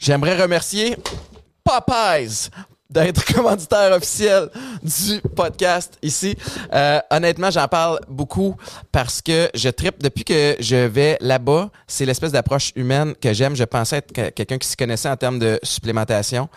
J'aimerais remercier Popeyes d'être commanditaire officiel du podcast ici. Euh, honnêtement, j'en parle beaucoup parce que je tripe depuis que je vais là-bas. C'est l'espèce d'approche humaine que j'aime. Je pensais être que- quelqu'un qui s'y connaissait en termes de supplémentation.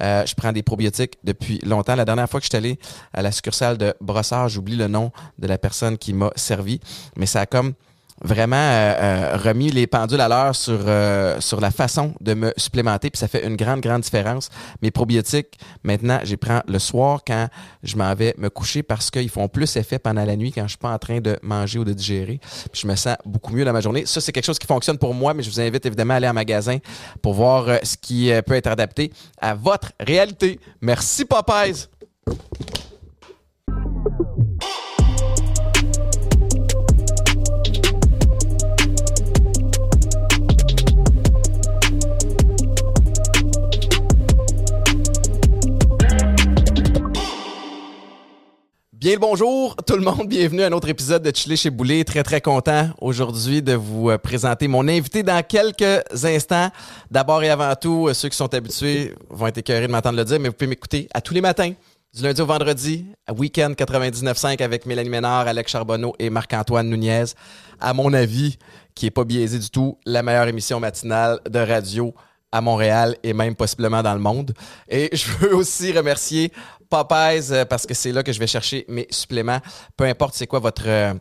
Euh, je prends des probiotiques depuis longtemps. La dernière fois que je suis allé à la succursale de Brossard, j'oublie le nom de la personne qui m'a servi, mais ça a comme vraiment euh, euh, remis les pendules à l'heure sur, euh, sur la façon de me supplémenter, puis ça fait une grande, grande différence. Mes probiotiques, maintenant, j'y prends le soir quand je m'en vais me coucher parce qu'ils font plus effet pendant la nuit quand je suis pas en train de manger ou de digérer. Puis je me sens beaucoup mieux dans ma journée. Ça, c'est quelque chose qui fonctionne pour moi, mais je vous invite évidemment à aller en magasin pour voir ce qui peut être adapté à votre réalité. Merci, Popeyes! Bien le bonjour tout le monde, bienvenue à un autre épisode de Chili chez Boulet. Très très content aujourd'hui de vous euh, présenter mon invité dans quelques instants. D'abord et avant tout, euh, ceux qui sont habitués vont être écœurés de m'entendre le dire, mais vous pouvez m'écouter à tous les matins, du lundi au vendredi, Week-end 99.5 avec Mélanie Ménard, Alex Charbonneau et Marc-Antoine Nunez. À mon avis, qui est pas biaisé du tout, la meilleure émission matinale de radio à Montréal et même possiblement dans le monde. Et je veux aussi remercier Popeyes euh, parce que c'est là que je vais chercher mes suppléments. Peu importe c'est quoi votre euh,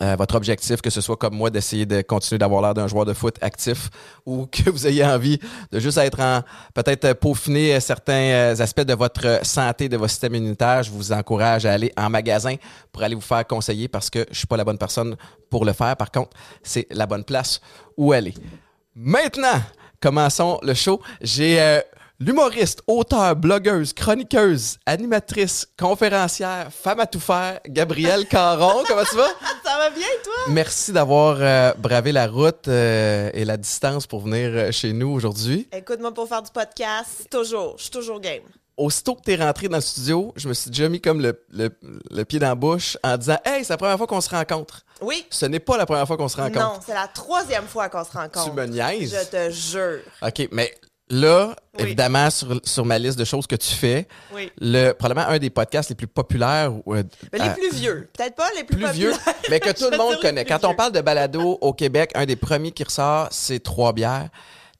euh, votre objectif, que ce soit comme moi d'essayer de continuer d'avoir l'air d'un joueur de foot actif ou que vous ayez envie de juste être en peut-être peaufiner certains aspects de votre santé, de votre système immunitaire, je vous encourage à aller en magasin pour aller vous faire conseiller parce que je suis pas la bonne personne pour le faire. Par contre, c'est la bonne place où aller. Maintenant, commençons le show. J'ai euh, l'humoriste, auteur, blogueuse, chroniqueuse, animatrice, conférencière, femme à tout faire, Gabrielle Caron. Comment tu vas? Ça va bien, toi? Merci d'avoir euh, bravé la route euh, et la distance pour venir chez nous aujourd'hui. Écoute-moi pour faire du podcast, toujours. Je suis toujours game. Aussitôt que tu es rentré dans le studio, je me suis déjà mis comme le, le- le pied dans la bouche en disant Hey, c'est la première fois qu'on se rencontre. Oui. Ce n'est pas la première fois qu'on se rencontre. Non, c'est la troisième fois qu'on se rencontre. Tu me niaises. Je te jure. OK, mais là, Oui. évidemment, sur, sur ma liste de choses que tu fais, Oui. le, probablement un des podcasts les plus populaires. ou, euh, Mais les euh, plus vieux. Peut-être pas les plus, plus vieux, mais que tout le monde connaît. Quand on parle de balado au Québec, un des premiers qui ressort, c'est Trois Bières.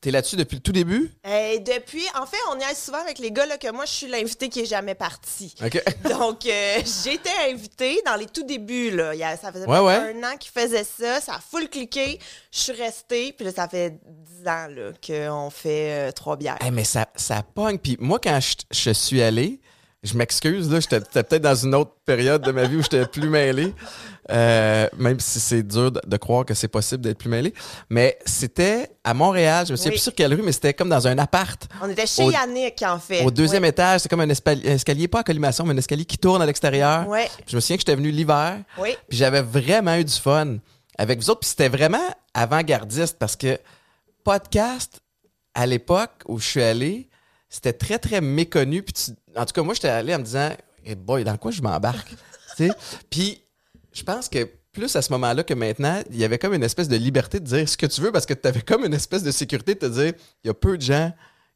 T'es là-dessus depuis le tout début? Et depuis, en fait, on y aille souvent avec les gars là, que moi, je suis l'invité qui est jamais parti. Donc, euh, été invitée dans les tout débuts. Là. Il y a- ça faisait Ouais, peut-être ouais. un an qu'ils faisaient ça. Ça a full cliqué. Je suis restée. Puis là, ça fait dix ans là, qu'on fait euh, trois bières. Hey, mais ça, ça pogne. Puis moi, quand je, je suis allé, je m'excuse, là, j'étais peut-être dans une autre période de ma vie où j'étais plus mêlé. Euh, même si c'est dur de, de croire que c'est possible d'être plus mêlé. Mais c'était à Montréal, je me souviens Oui. plus sur quelle rue, mais c'était comme dans un appart. On était chez Au- Yannick, en fait. Au deuxième étage, c'est comme un escalier, pas à collimation, mais un escalier qui tourne à l'extérieur. Puis Je me souviens que j'étais venu l'hiver. Oui. Puis j'avais vraiment eu du fun avec vous autres. Puis c'était vraiment avant-gardiste parce que podcast, à l'époque où je suis allé, c'était très, très méconnu. Puis tu- en tout cas, moi, j'étais allé en me disant, hey boy, dans quoi je m'embarque? Tu sais? Puis je pense que plus à ce moment-là que maintenant, il y avait comme une espèce de liberté de dire ce que tu veux parce que tu avais comme une espèce de sécurité de te dire, il y a peu de gens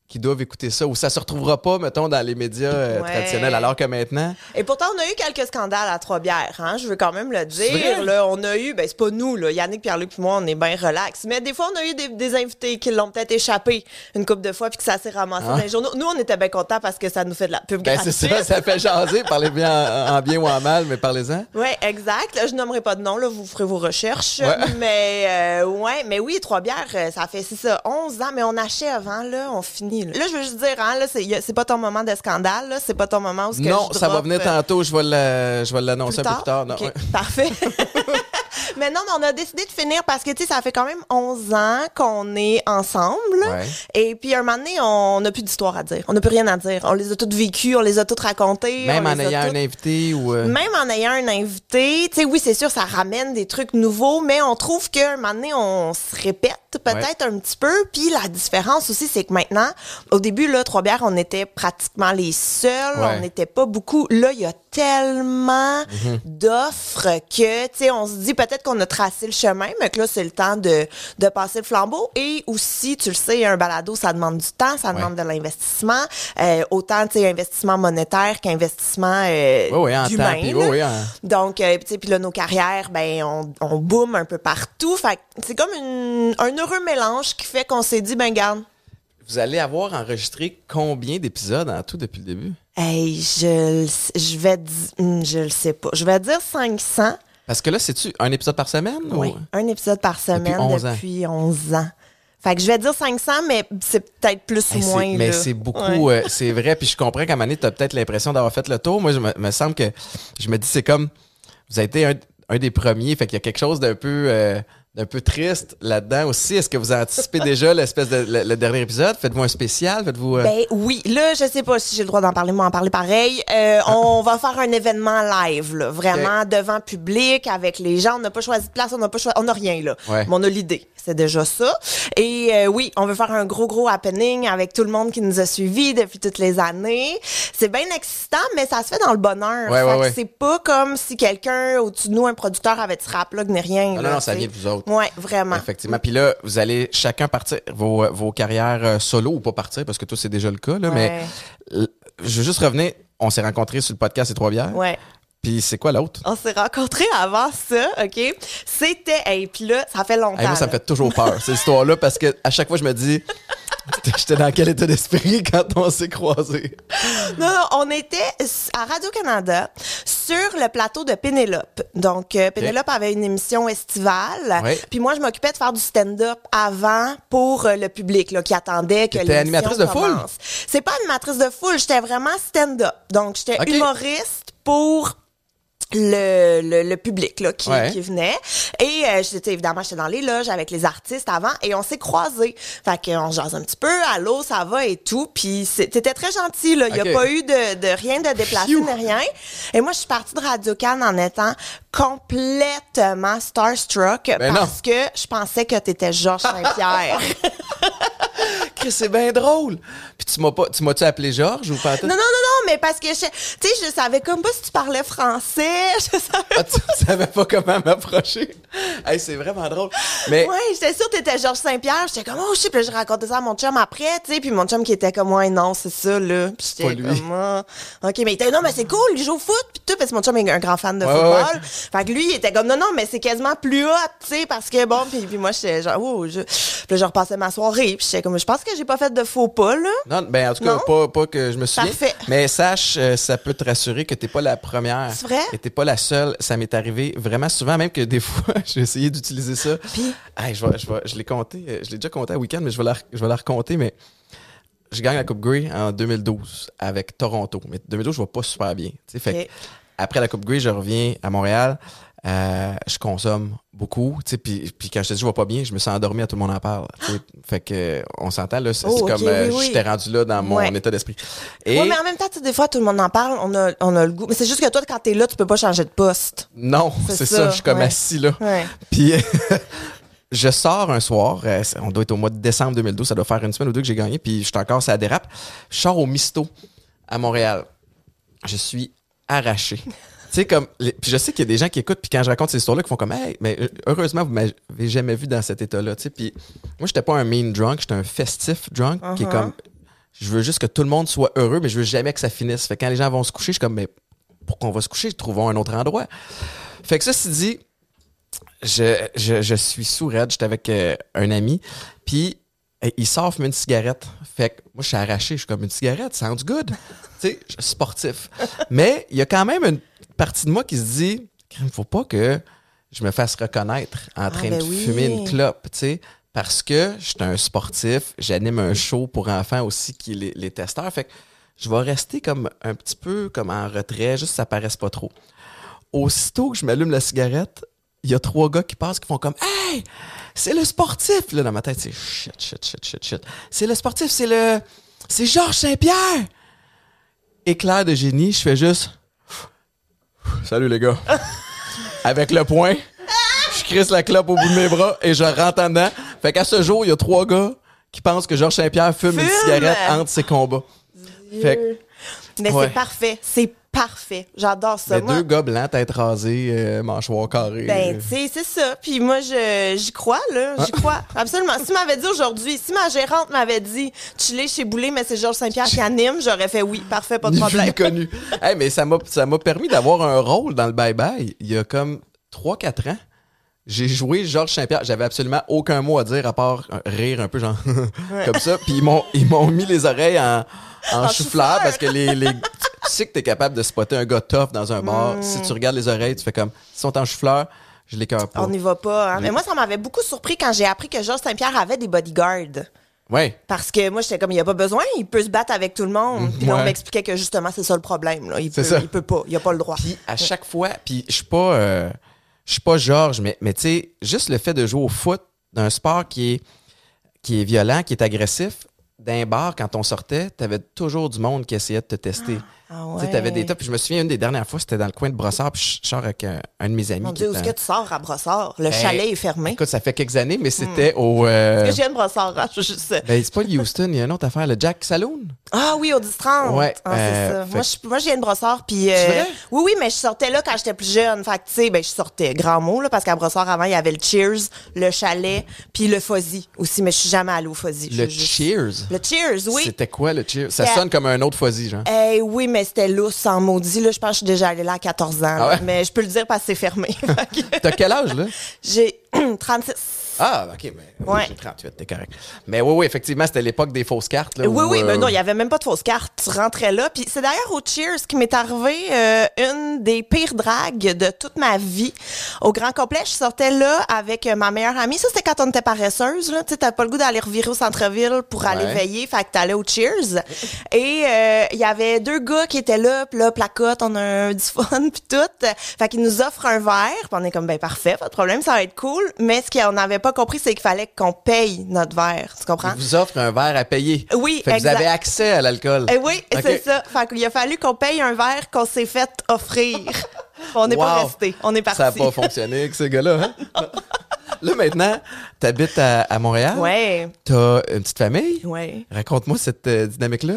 qui doivent écouter ça ou ça se retrouvera pas, mettons, dans les médias euh, Ouais. traditionnels. Alors que maintenant, Et pourtant, on a eu quelques scandales à Trois-Bières, hein? Je veux quand même le dire. Là, on a eu, ben c'est pas nous, là. Yannick, Pierre-Luc et moi, on est bien relax. Mais des fois, on a eu des, des invités qui l'ont peut-être échappé une couple de fois puis que ça s'est ramassé Ah. dans les journaux. Nous, on était bien contents parce que ça nous fait de la pub ben c'est ça, ça fait jaser. Parlez bien en, en bien ou en mal, mais parlez-en. Oui, exact. Là, je nommerai pas de nom, là, vous ferez vos recherches. Ouais. Mais euh, ouais, mais oui, trois bières, euh, ça fait c'est ça, 11 ans, mais on achève, hein, là, on finit. Là, Là, je veux juste dire, hein, là, c'est pas ton moment de scandale, là, c'est pas ton moment où ce que Non, je ça va venir euh, tantôt. Je vais le- je vais l'annoncer plus un peu tard? plus tard. Non, Ok, ouais. Parfait. mais non, mais on a décidé de finir parce que, tu sais, ça fait quand même 11 ans qu'on est ensemble. Ouais. Et puis, un moment donné, on n'a plus d'histoire à dire. On n'a plus rien à dire. On les a toutes vécues, on les a toutes racontées. Même en ayant toutes- un invité ou. euh, même en ayant un invité, tu sais, oui, c'est sûr, ça ramène des trucs nouveaux, mais on trouve qu'à un moment donné, on se répète peut-être un petit peu. Puis la différence aussi, c'est que maintenant, au début, là, Trois-Bières, on était pratiquement les seuls. Ouais. On n'était pas beaucoup. Là, il y a tellement Mhm. d'offres que, tu sais, on se dit peut-être qu'on a tracé le chemin, mais que là, c'est le temps de, de passer le flambeau. Et aussi, tu le sais, un balado, ça demande du temps, ça demande de l'investissement. Euh, autant, tu sais, investissement monétaire qu'investissement euh, Oui, temps, oui, en- Donc, euh, tu sais, puis là, nos carrières, ben, on, on boom un peu partout. Fait que c'est comme une- un heureux mélange qui fait qu'on s'est dit, ben, garde, Vous allez avoir enregistré combien d'épisodes en tout depuis le début? hey, je, je vais, hum, je le sais pas. Je vais dire 500. Parce que là, c'est-tu un épisode par semaine? Oui, ou- un épisode par semaine 11 ans. depuis 11 ans. Fait que je vais dire 500, mais c'est peut-être plus ou Hey, moins. mais c'est beaucoup, Ouais. euh, c'est vrai. Puis je comprends qu'à donné, tu as peut-être l'impression d'avoir fait le tour. Moi, je me, me semble que je me dis, c'est comme, vous avez été un, un des premiers, fait qu'il y a quelque chose d'un peu, euh, d'un peu triste là-dedans aussi. Est-ce que vous anticipez déjà l'espèce de le, le dernier épisode? Faites-vous un spécial? Faites-vous. euh, Ben oui, là, je sais pas si j'ai le droit d'en parler, mais en parler pareil. Euh, on va faire un événement live, là, vraiment devant public, avec les gens. On n'a pas choisi de place, on n'a pas choisi, on n'a rien là. Ouais. Mais on a l'idée, c'est déjà ça. Et euh, oui, on veut faire un gros gros happening avec tout le monde qui nous a suivis depuis toutes les années. C'est bien excitant, mais ça se fait dans le bonheur. Ouais, Fait ouais, que ouais. C'est pas comme si quelqu'un au-dessus de nous, un producteur, avait ce rap là, ni rien. non, là, non, non, ça vient de vous autres. Ouais, vraiment. Effectivement. Puis là, vous allez chacun partir vos, euh, vos carrières euh, solo ou pas partir, parce que toi, c'est déjà le cas. Là, Mais je veux juste revenir. On s'est rencontrés sur le podcast Les Trois Bières. Ouais. Puis c'est quoi l'autre? On s'est rencontrés avant ça, OK? C'était, et puis là, ça fait longtemps. Hey, moi, ça me fait toujours peur, cette histoire-là, parce que à chaque fois, je me dis, j'étais dans quel état d'esprit quand on s'est croisés? Non, non, on était à Radio-Canada sur le plateau de Pénélope. Donc, euh, Pénélope avait une émission estivale. Puis moi, je m'occupais de faire du stand-up avant pour euh, le public là, qui attendait que l'émission animatrice de foule? C'est pas animatrice de foule, j'étais vraiment stand-up. Donc, j'étais humoriste pour le, le, le public là, qui, Ouais. qui venait. Et euh, j'étais évidemment, j'étais dans les loges avec les artistes avant et on s'est croisés. Fait qu'on jase un petit peu, allô, ça va et tout. Puis t'étais très gentil, là. Il n'y a pas eu de, de rien de déplacé ni rien. Et moi, je suis partie de Radio Cannes en étant complètement starstruck Ben parce que je pensais que t'étais Georges Saint-Pierre. Chris, c'est bien drôle. Puis tu m'as pas, tu m'as-tu appelé Georges ou pas? non, non, non, non, mais parce que je, tu sais, je savais comme pas si tu parlais français. Je savais Ah, tu savais pas comment m'approcher? Hey, c'est vraiment drôle. Mais Ouais, j'étais sûre que t'étais Georges Saint-Pierre. J'étais comme, oh, je sais, puis je racontais ça à mon chum après, tu sais, puis mon chum qui était comme, ouais, non, c'est ça, là. Puis Pas j'étais comme, ah. OK, mais il était, non, mais c'est cool, il joue au foot, puis tout, parce que mon chum est un grand fan de Ouais, football. ouais. Fait que lui, il était comme, non, non, mais c'est quasiment plus hot, tu sais, parce que bon, puis, puis moi, j'étais genre, oh, je, puis là, je repassais ma soirée, puis j'étais comme, je pense que j'ai pas fait de faux pas, là. non, ben en tout cas, pas, pas que je me souviens. Parfait. Mais sache, euh, ça peut te rassurer que t'es pas la première. C'est vrai? Et t'es pas la seule. Ça m'est arrivé vraiment souvent, même que des fois, j'ai essayé d'utiliser ça. Puis? Hey, je, vais- je, vais- je l'ai compté, euh, je l'ai déjà compté à week-end, mais je vais la, je vais la raconter, mais je gagne la Coupe Grey en 2012 avec Toronto. Mais 2012, je vais pas super bien. Fait que après la Coupe Grey, je reviens à Montréal. Euh, je consomme beaucoup, puis, puis quand je te dis je vais pas bien, je me sens endormi à tout le monde en parle. Fait que on s'entend là, c'est Oh, comme euh, oui, oui. j'étais rendu là dans mon Ouais. état d'esprit. Et Ouais, mais en même temps, des fois, tout le monde en parle, on a, on a le goût. Mais c'est juste que toi, quand t'es là, tu peux pas changer de poste. non, C'est ça, ça, je suis comme ouais. assis là. Puis je sors un soir, euh, on doit être au mois de décembre 2012, ça doit faire une semaine ou deux que j'ai gagné, puis je suis encore, ça dérape. Je sors au Misto à Montréal. Je suis arraché. sais, comme. les- Puis je sais qu'il y a des gens qui écoutent, puis quand je raconte ces histoires-là, qui font comme, hey, mais euh, heureusement, vous m'avez jamais vu dans cet état-là, tu sais. Puis moi, j'étais pas un mean drunk, j'étais un festif drunk, qui est Uh-huh. comme. Je veux juste que tout le monde soit heureux, mais je veux jamais que ça finisse. Fait que quand les gens vont se coucher, je suis comme, mais pourquoi on va se coucher? Trouvons un autre endroit. Fait que ça, c'est dit, je, je, je suis sous raide, j'étais avec euh, un ami, puis euh, il sort fumer une cigarette. Fait que moi, je suis arraché, je suis comme une cigarette, sounds good. tu sais, sportif. Mais il y a quand même une partie de moi qui se dit, il faut pas que je me fasse reconnaître en train ben de oui. fumer une clope, tu sais. Parce que je suis un sportif, j'anime un show pour enfants aussi qui est les, les testeurs. Fait que je vais rester comme un petit peu comme en retrait, juste que ça paraisse pas trop. Aussitôt que je m'allume la cigarette, il y a trois gars qui passent qui font comme Hey! C'est le sportif! Là, dans ma tête, c'est shit, shit, shit, shit, shit. C'est le sportif, c'est le. C'est Georges Saint-Pierre! Éclair de génie, je fais juste. Salut les gars. Avec le poing, je crisse la clope au bout de mes bras et je rentre en dedans. Fait qu'à ce jour, il y a trois gars qui pensent que Georges Saint-Pierre fume, une cigarette entre ses combats. Fait que- Mais Ouais. c'est parfait. C'est parfait. J'adore ça. Mais Moi, deux gars blancs, tête rasée, euh, mâchoire carrée. Ben, tu sais, c'est ça. Puis moi, je, j'y crois, là. J'y Ah. crois. Absolument. Si tu m'avais dit aujourd'hui, si ma gérante m'avait dit, tu l'es chez Boulet, mais c'est Georges Saint-Pierre qui anime, j'aurais fait oui. Parfait, pas de problème. connu. Hey, mais ça m'a, permis d'avoir un rôle dans le bye-bye il y a comme 3-4 ans. J'ai joué Georges Saint-Pierre. J'avais absolument aucun mot à dire à part rire un peu, genre comme ça. Puis ils m'ont, ils m'ont mis les oreilles en, en, chou-fleur parce que les, les- tu sais que t'es capable de spotter un gars tough dans un bar. Si tu regardes les oreilles, tu fais comme, s'ils sont en chou-fleur, je les cœur pas. On n'y va pas. hein. Mais moi, ça m'avait beaucoup surpris quand j'ai appris que Georges Saint-Pierre avait des bodyguards. Ouais. Parce que moi, j'étais comme, il n'y a pas besoin, il peut se battre avec tout le monde. Puis là, on m'expliquait que justement, c'est ça le problème. Là. Il, peut, ça. il peut pas, il a pas le droit. Puis à chaque fois, puis je suis pas, euh, je suis pas Georges, mais, mais tu sais, juste le fait de jouer au foot, d'un sport qui est, qui est violent, qui est agressif, d'un bar, quand on sortait, t'avais toujours du monde qui essayait de te tester. Tu sais, t'avais des ouais. tops. Puis je me souviens, une des dernières fois, c'était dans le coin de Brossard, puis je sors avec un, un de mes amis. Mon Dieu, où est est-ce que tu sors à Brossard? Le Ben, chalet est fermé. Écoute, ça fait quelques années, mais c'était au. euh, Parce que je viens de Brossard, hein, je juste- ben, c'est pas le Houston, il y a une autre affaire, le Jack Saloon. Ah oui, au 10-30. Ouais, Ah, c'est euh, ça. fait- Moi, je, moi, je viens de Brossard, puis... euh, vrai? oui, oui, mais je sortais là quand j'étais plus jeune. Fait que, tu sais, ben, je sortais, grand mot, là, parce qu'à Brossard, avant, il y avait le Cheers, le chalet, puis le Fuzzy aussi, mais je suis jamais allée au Fuzzy. Le juste- Cheers? Le Cheers, oui. C'était quoi le Cheers? Ça sonne comme un autre fuzzy, genre. Eh oui, mais c'était lousse, sans maudit. Là, je pense que je suis déjà allée là à 14 ans. Ah là. Mais je peux le dire parce que c'est fermé. T'as quel âge, là? J'ai 36. Ah, OK, mais Ouais. j'ai 38, t'es correct. Mais oui, oui, effectivement, c'était l'époque des fausses cartes. Là, Oui, où, oui, euh, mais non, il y avait même pas de fausse carte. Tu rentrais là. Puis c'est d'ailleurs au Cheers qui m'est arrivé euh, une des pires dragues de toute ma vie. Au Grand Complet, je sortais là avec euh, ma meilleure amie. Ça, c'était quand on était paresseuse. Là. Tu sais, t'as pas le goût d'aller revirer au centre-ville pour aller veiller. Fait que t'allais au Cheers. Et euh, il y avait deux gars qui étaient là. Puis là, placote, on a un du fun, puis tout. Fait qu'ils nous offrent un verre. Puis on est comme, ben parfait, pas de problème, ça va être cool. Mais ce qu'on n'avait pas compris, c'est qu'il fallait qu'on paye notre verre. Tu comprends? Ils vous offrent un verre à payer. Oui, fait que exact. vous avez accès à l'alcool. Eh oui, c'est ça. Fait qu'il a fallu qu'on paye un verre qu'on s'est fait offrir. On n'est pas resté. On est parti. Ça n'a pas fonctionné avec ces gars-là. hein? là, maintenant, t'habites à, à Montréal. Ouais, T'as une petite famille? ouais. Raconte-moi cette euh, dynamique-là.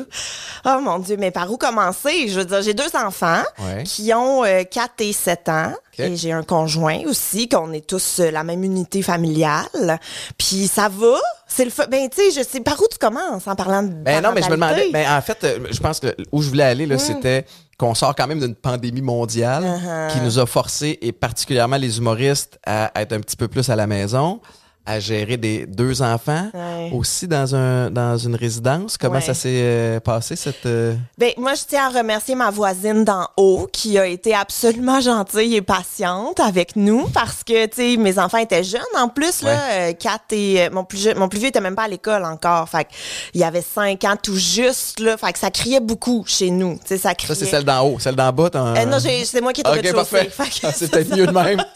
Oh mon Dieu, mais par où commencer? Je veux dire, j'ai deux enfants Ouais. qui ont euh, 4 et 7 ans. Ok. Et j'ai un conjoint aussi, qu'on est tous euh, la même unité familiale. Puis ça va. C'est le fun. Ben, tu sais, je sais par où tu commences en parlant de. Ben non, mais je me demandais. Ben, en fait, euh, je pense que où je voulais aller, là, c'était qu'on sort quand même d'une pandémie mondiale Uh-huh. qui nous a forcé, et particulièrement les humoristes, à être un petit peu plus à la maison, à gérer des deux enfants, Ouais. aussi dans un dans une résidence? Comment Ouais. ça s'est euh, passé cette euh, Ben, moi, je tiens à remercier ma voisine d'en haut qui a été absolument gentille et patiente avec nous parce que, tu sais, mes enfants étaient jeunes en plus, là. Euh, Kat et euh, mon plus mon plus vieux était même pas à l'école encore. Fait il y avait cinq ans tout juste, là. Fait que ça criait beaucoup chez nous. Tu sais, ça criait. Ça, c'est celle d'en haut. Celle d'en bas, non, c'est moi qui étais au Ok, rez-de-chaussée. parfait. Ah, c'est ça, peut-être mieux de même.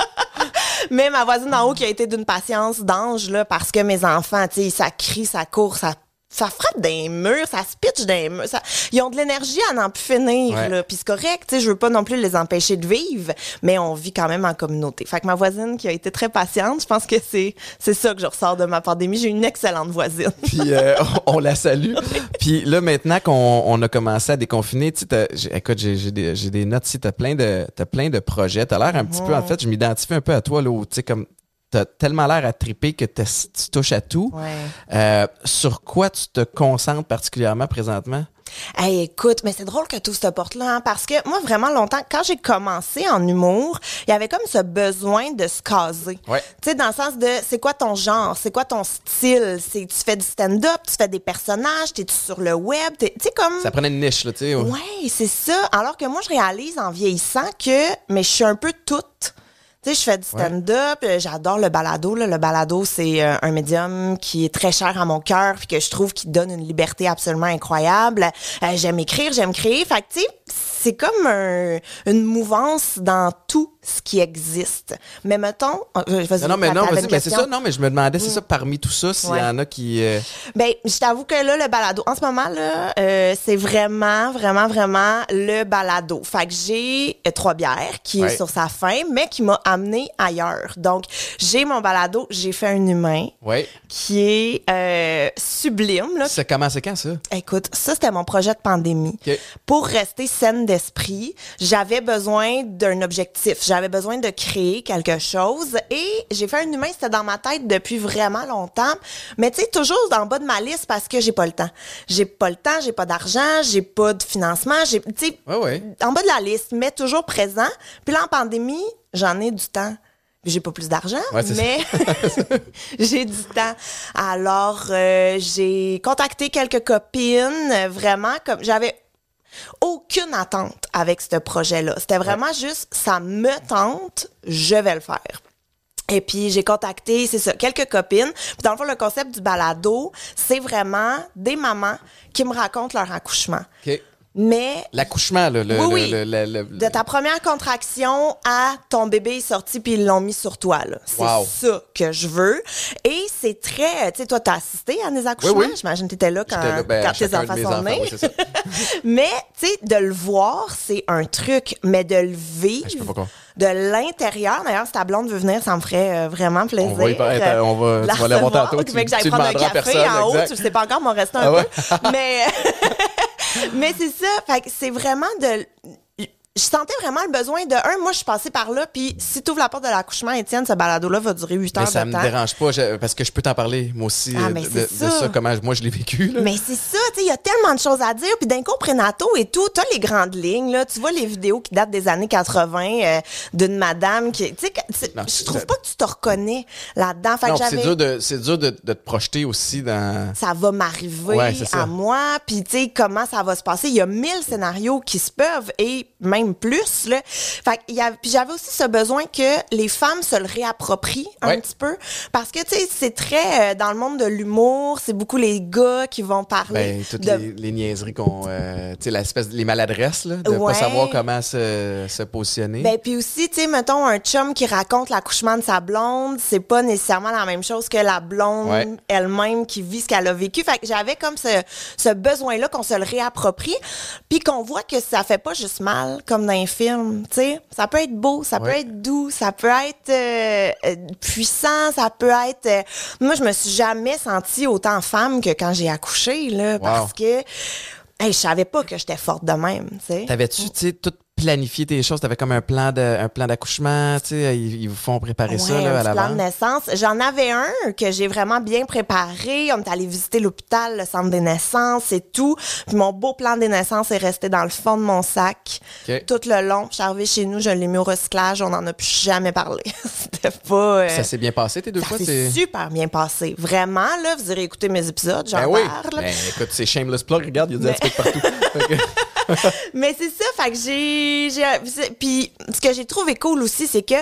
mais ma voisine d'en haut qui a été d'une patience d'ange, là, parce que mes enfants, tu sais, ça crie, ça court, ça ça frappe des murs, ça se pitch des murs. Ça... Ils ont de l'énergie à n'en plus finir. Ouais. Là. Puis c'est correct, tu sais, je veux pas non plus les empêcher de vivre, mais on vit quand même en communauté. Fait que ma voisine qui a été très patiente, je pense que c'est c'est ça que je ressors de ma pandémie. J'ai une excellente voisine. Puis euh, on la salue. Puis là, maintenant qu'on on a commencé à déconfiner, tu sais, t'as- j'ai- écoute, j'ai j'ai des, j'ai des notes ici, t'as plein de t'as plein de projets. T'as l'air un petit peu, en fait, je m'identifie un peu à toi, là, où, tu sais, comme t'as tellement l'air à triper que tu touches à tout. Ouais. Euh, sur quoi tu te concentres particulièrement présentement? Hey, écoute, mais c'est drôle que tu ouvres cette porte-là, hein, parce que moi, vraiment longtemps, quand j'ai commencé en humour, il y avait comme ce besoin de se caser. Ouais. Tu sais, dans le sens de, c'est quoi ton genre, c'est quoi ton style, c'est tu fais du stand-up, tu fais des personnages, t'es sur le web, t'es- tu sais comme. Ça prenait une niche, là, tu sais. Ouais, c'est ça. Alors que moi, je réalise en vieillissant que, mais je suis un peu toute. Tu sais, je fais du stand-up, euh, j'adore le balado. Là. Le balado, c'est euh, un médium qui est très cher à mon cœur, puis que je trouve qui donne une liberté absolument incroyable. Euh, j'aime écrire, j'aime créer. Fait que, tu sais, c'est comme un- une mouvance dans tout ce qui existe. Mais mettons... euh, vas-y, Non, non, mais non, vas-y, mais c'est ça, non, mais je me demandais, c'est ça, parmi tout ça, s'il y en a qui. euh, Ben, je t'avoue que là, le balado, en ce moment, là, euh, c'est vraiment, vraiment, vraiment le balado. Fait que j'ai euh, trois bières qui Ouais. est sur sa fin, mais qui m'a amené ailleurs. Donc, j'ai mon balado, j'ai fait un humain Ouais. qui est sublime. Là. Ça commence quand, ça? Écoute, ça, c'était mon projet de pandémie. Pour rester saine d'esprit. J'avais besoin d'un objectif. J'avais besoin de créer quelque chose. Et j'ai fait un humain, c'était dans ma tête depuis vraiment longtemps. Mais tu sais, toujours en bas de ma liste parce que j'ai pas le temps. J'ai pas le temps, j'ai pas d'argent, j'ai pas de financement. J'ai, tu sais, Ouais, ouais. en bas de la liste, mais toujours présent. Puis là, en pandémie, j'en ai du temps. J'ai pas plus d'argent, Ouais, mais j'ai du temps. Alors, euh, j'ai contacté quelques copines, vraiment, comme j'avais aucune attente avec ce projet-là. C'était vraiment juste, ça me tente, je vais le faire. Et puis j'ai contacté, c'est ça, quelques copines. Puis dans le fond, le concept du balado, c'est vraiment des mamans qui me racontent leur accouchement. Mais L'accouchement, là, le, Oui, oui. le- le- de ta première contraction à ton bébé est sorti puis ils l'ont mis sur toi là. C'est Wow. ça que je veux et c'est très tu sais toi t'as assisté à des accouchements, Oui, oui. j'imagine que t'étais là quand, là, ben, quand tes enfants sont nés. oui, mais tu sais de le voir, c'est un truc, mais de le vivre je peux pas de l'intérieur, d'ailleurs si ta blonde veut venir, ça me ferait euh, vraiment plaisir. On va y par- euh, on va- tu la vas l'avoir recevoir, tantôt, tu- que j'aille tu prendre un café personne, en haut, exact. tu le sais pas encore, m'en reste un Ah ouais? peu. mais mais c'est ça, fait c'est vraiment de je sentais vraiment le besoin de un moi je suis passée par là puis si tu ouvres la porte de l'accouchement Étienne ce balado là va durer 8 Mais heures ça de me temps. dérange pas je- parce que je peux t'en parler, moi aussi, Ah, euh, mais de, ça. comment moi je l'ai vécu. Là. Mais c'est ça, tu sais, il y a tellement de choses à dire. Puis d'un coup, prénato et tout, t'as les grandes lignes, là. Tu vois les vidéos qui datent des années 80 euh, d'une madame qui, tu sais, je trouve pas que tu te reconnais là-dedans. Fait non, c'est dur, de, c'est dur de, de te projeter aussi dans. ça va m'arriver Ouais, à moi, puis tu sais comment ça va se passer. Il y a mille scénarios qui se peuvent et même plus là. Fait y puis j'avais aussi ce besoin que les femmes se le réapproprient un Ouais. petit peu parce que tu sais c'est très euh, dans le monde de l'humour, c'est beaucoup les gars qui vont parler Ben, toutes de les, les niaiseries qu'on. euh, tu sais, l'espèce les maladresses, là, de Ouais. pas savoir comment se, se positionner. Ben puis aussi, tu sais, mettons un chum qui raconte l'accouchement de sa blonde, c'est pas nécessairement la même chose que la blonde Ouais. elle-même qui vit ce qu'elle a vécu. Fait que j'avais comme ce, ce besoin-là qu'on se le réapproprie, puis qu'on voit que ça fait pas juste mal comme dans un film, tu sais. Ça peut être beau, ça peut être doux, ça peut être euh, euh, puissant, ça peut être. euh, Moi, je me suis jamais sentie autant femme que quand j'ai accouché là, parce que hey, je savais pas que j'étais forte de même, tu sais. T'avais-tu, tu sais, tout planifié tes choses? T'avais comme un plan de, un plan d'accouchement, tu sais, ils, ils vous font préparer ça, là, un à petit plan de l'avant. naissance. J'en avais un que j'ai vraiment bien préparé. On est allé visiter l'hôpital, le centre des naissances et tout. Puis mon beau plan des naissances est resté dans le fond de mon sac tout le long. Je suis arrivée chez nous, je l'ai mis au recyclage. On n'en a plus jamais parlé. C'était pas... euh, Ça s'est bien passé, tes deux ça fois? s'est c'est- super bien passé. Vraiment, là, vous irez écouter mes épisodes, j'en Ben oui. parle. Ben, écoute, c'est shameless plug, regarde, il y a des Mais- partout. Mais c'est ça, fait que j'ai, j'ai, puis ce que j'ai trouvé cool aussi, c'est que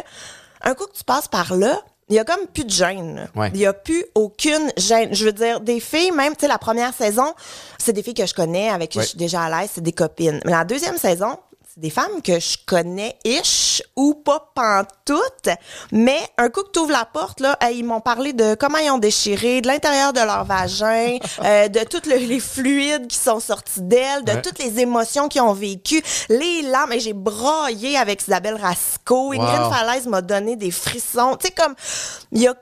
un coup que tu passes par là, il y a comme plus de gêne. Ouais. Il y a plus aucune gêne. Je veux dire, des filles, même, tu sais, la première saison, c'est des filles que je connais, avec qui Ouais. je suis déjà à l'aise, c'est des copines. Mais la deuxième saison, des femmes que je connais ish ou pas pantoute, mais un coup que tu ouvres la porte, là, ils m'ont parlé de comment ils ont déchiré, de l'intérieur de leur vagin, euh, de tous le- les fluides qui sont sortis d'elles, de Ouais. toutes les émotions qu'ils ont vécues, les larmes. Et j'ai braillé avec Isabelle Rasco. Ingrid Wow. Falaise m'a donné des frissons. Tu sais, comme, il y a,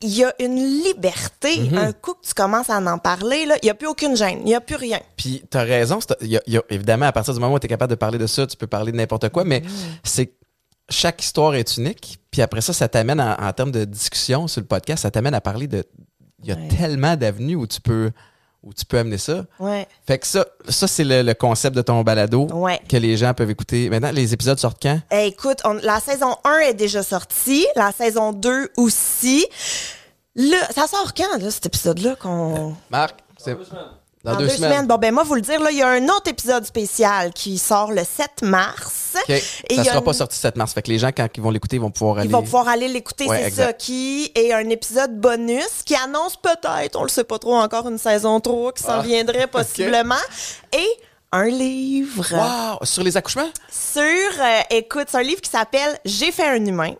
il y a une liberté. Mm-hmm. Un coup que tu commences à en parler, il n'y a plus aucune gêne. Il n'y a plus rien. Puis t'as raison, c'est- il y a- il y a- évidemment, à partir du moment où tu es capable de parler de ça, tu peux parler de n'importe quoi, mais c'est que chaque histoire est unique. Puis après ça, ça t'amène en, en termes de discussion sur le podcast, ça t'amène à parler de. Il y a Ouais. tellement d'avenues où tu peux où tu peux amener ça. Ouais. Fait que ça, ça c'est le, le concept de ton balado Ouais. que les gens peuvent écouter. Maintenant, les épisodes sortent quand? Eh, écoute, on- la saison 1 est déjà sortie, la saison 2 aussi. Là, ça sort quand, là, cet épisode-là, qu'on... Marc? c'est- Dans, Dans deux, semaines. Bon, ben moi, vous le dire, là, il y a un autre épisode spécial qui sort le 7 mars. OK. Et ça il y sera pas sorti 7 mars. Fait que les gens, quand ils vont l'écouter, ils vont pouvoir aller. Ils vont pouvoir aller l'écouter, Ouais, c'est ça, qui est un épisode bonus qui annonce peut-être, on le sait pas trop encore, une saison 3 qui s'en Ah. viendrait possiblement. Et un livre Wow! Sur les accouchements? sur, euh, écoute, c'est un livre qui s'appelle J'ai fait un humain.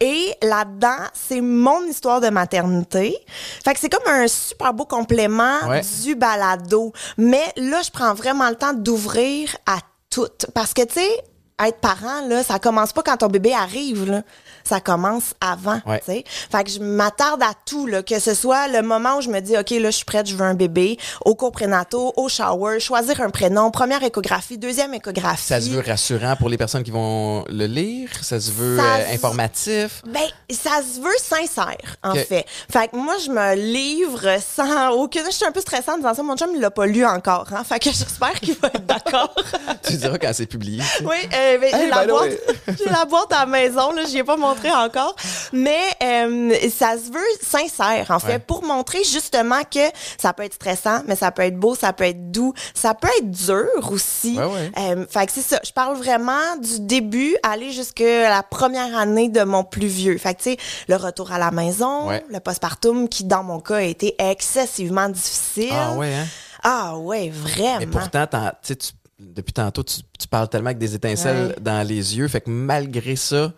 Et là-dedans, c'est mon histoire de maternité. Fait que c'est comme un super beau complément Ouais. du balado. Mais là, je prends vraiment le temps d'ouvrir à tout. Parce que, tu sais, être parent, là, ça commence pas quand ton bébé arrive, là. Ça commence avant, Ouais. tu sais. Fait que je m'attarde à tout, là, que ce soit le moment où je me dis, OK, là, je suis prête, je veux un bébé, au cours prénatal, au shower, choisir un prénom, première échographie, deuxième échographie. Ça se veut rassurant pour les personnes qui vont le lire? Ça se veut Ça euh, informatif? Ben, ça se veut sincère, en fait. Fait que moi, je me livre sans aucune... Je suis un peu stressante en disant ça. Mon chum, il l'a pas lu encore, hein. Fait que j'espère qu'il va être d'accord. tu diras quand c'est publié. Oui, euh, ben, j'ai la boîte, way. j'ai la boîte à la maison, là, j'y ai pas encore, mais euh, ça se veut sincère en fait Ouais. pour montrer justement que ça peut être stressant, mais ça peut être beau, ça peut être doux, ça peut être dur aussi. Ouais, ouais. Euh, fait que c'est ça, je parle vraiment du début aller jusqu'à la première année de mon plus vieux. Fait que tu sais, le retour à la maison, le postpartum qui dans mon cas a été excessivement difficile. Ah ouais, hein? Ah ouais, vraiment. Mais pourtant, tu depuis tantôt, tu, tu parles tellement avec des étincelles Ouais. dans les yeux. Fait que malgré ça,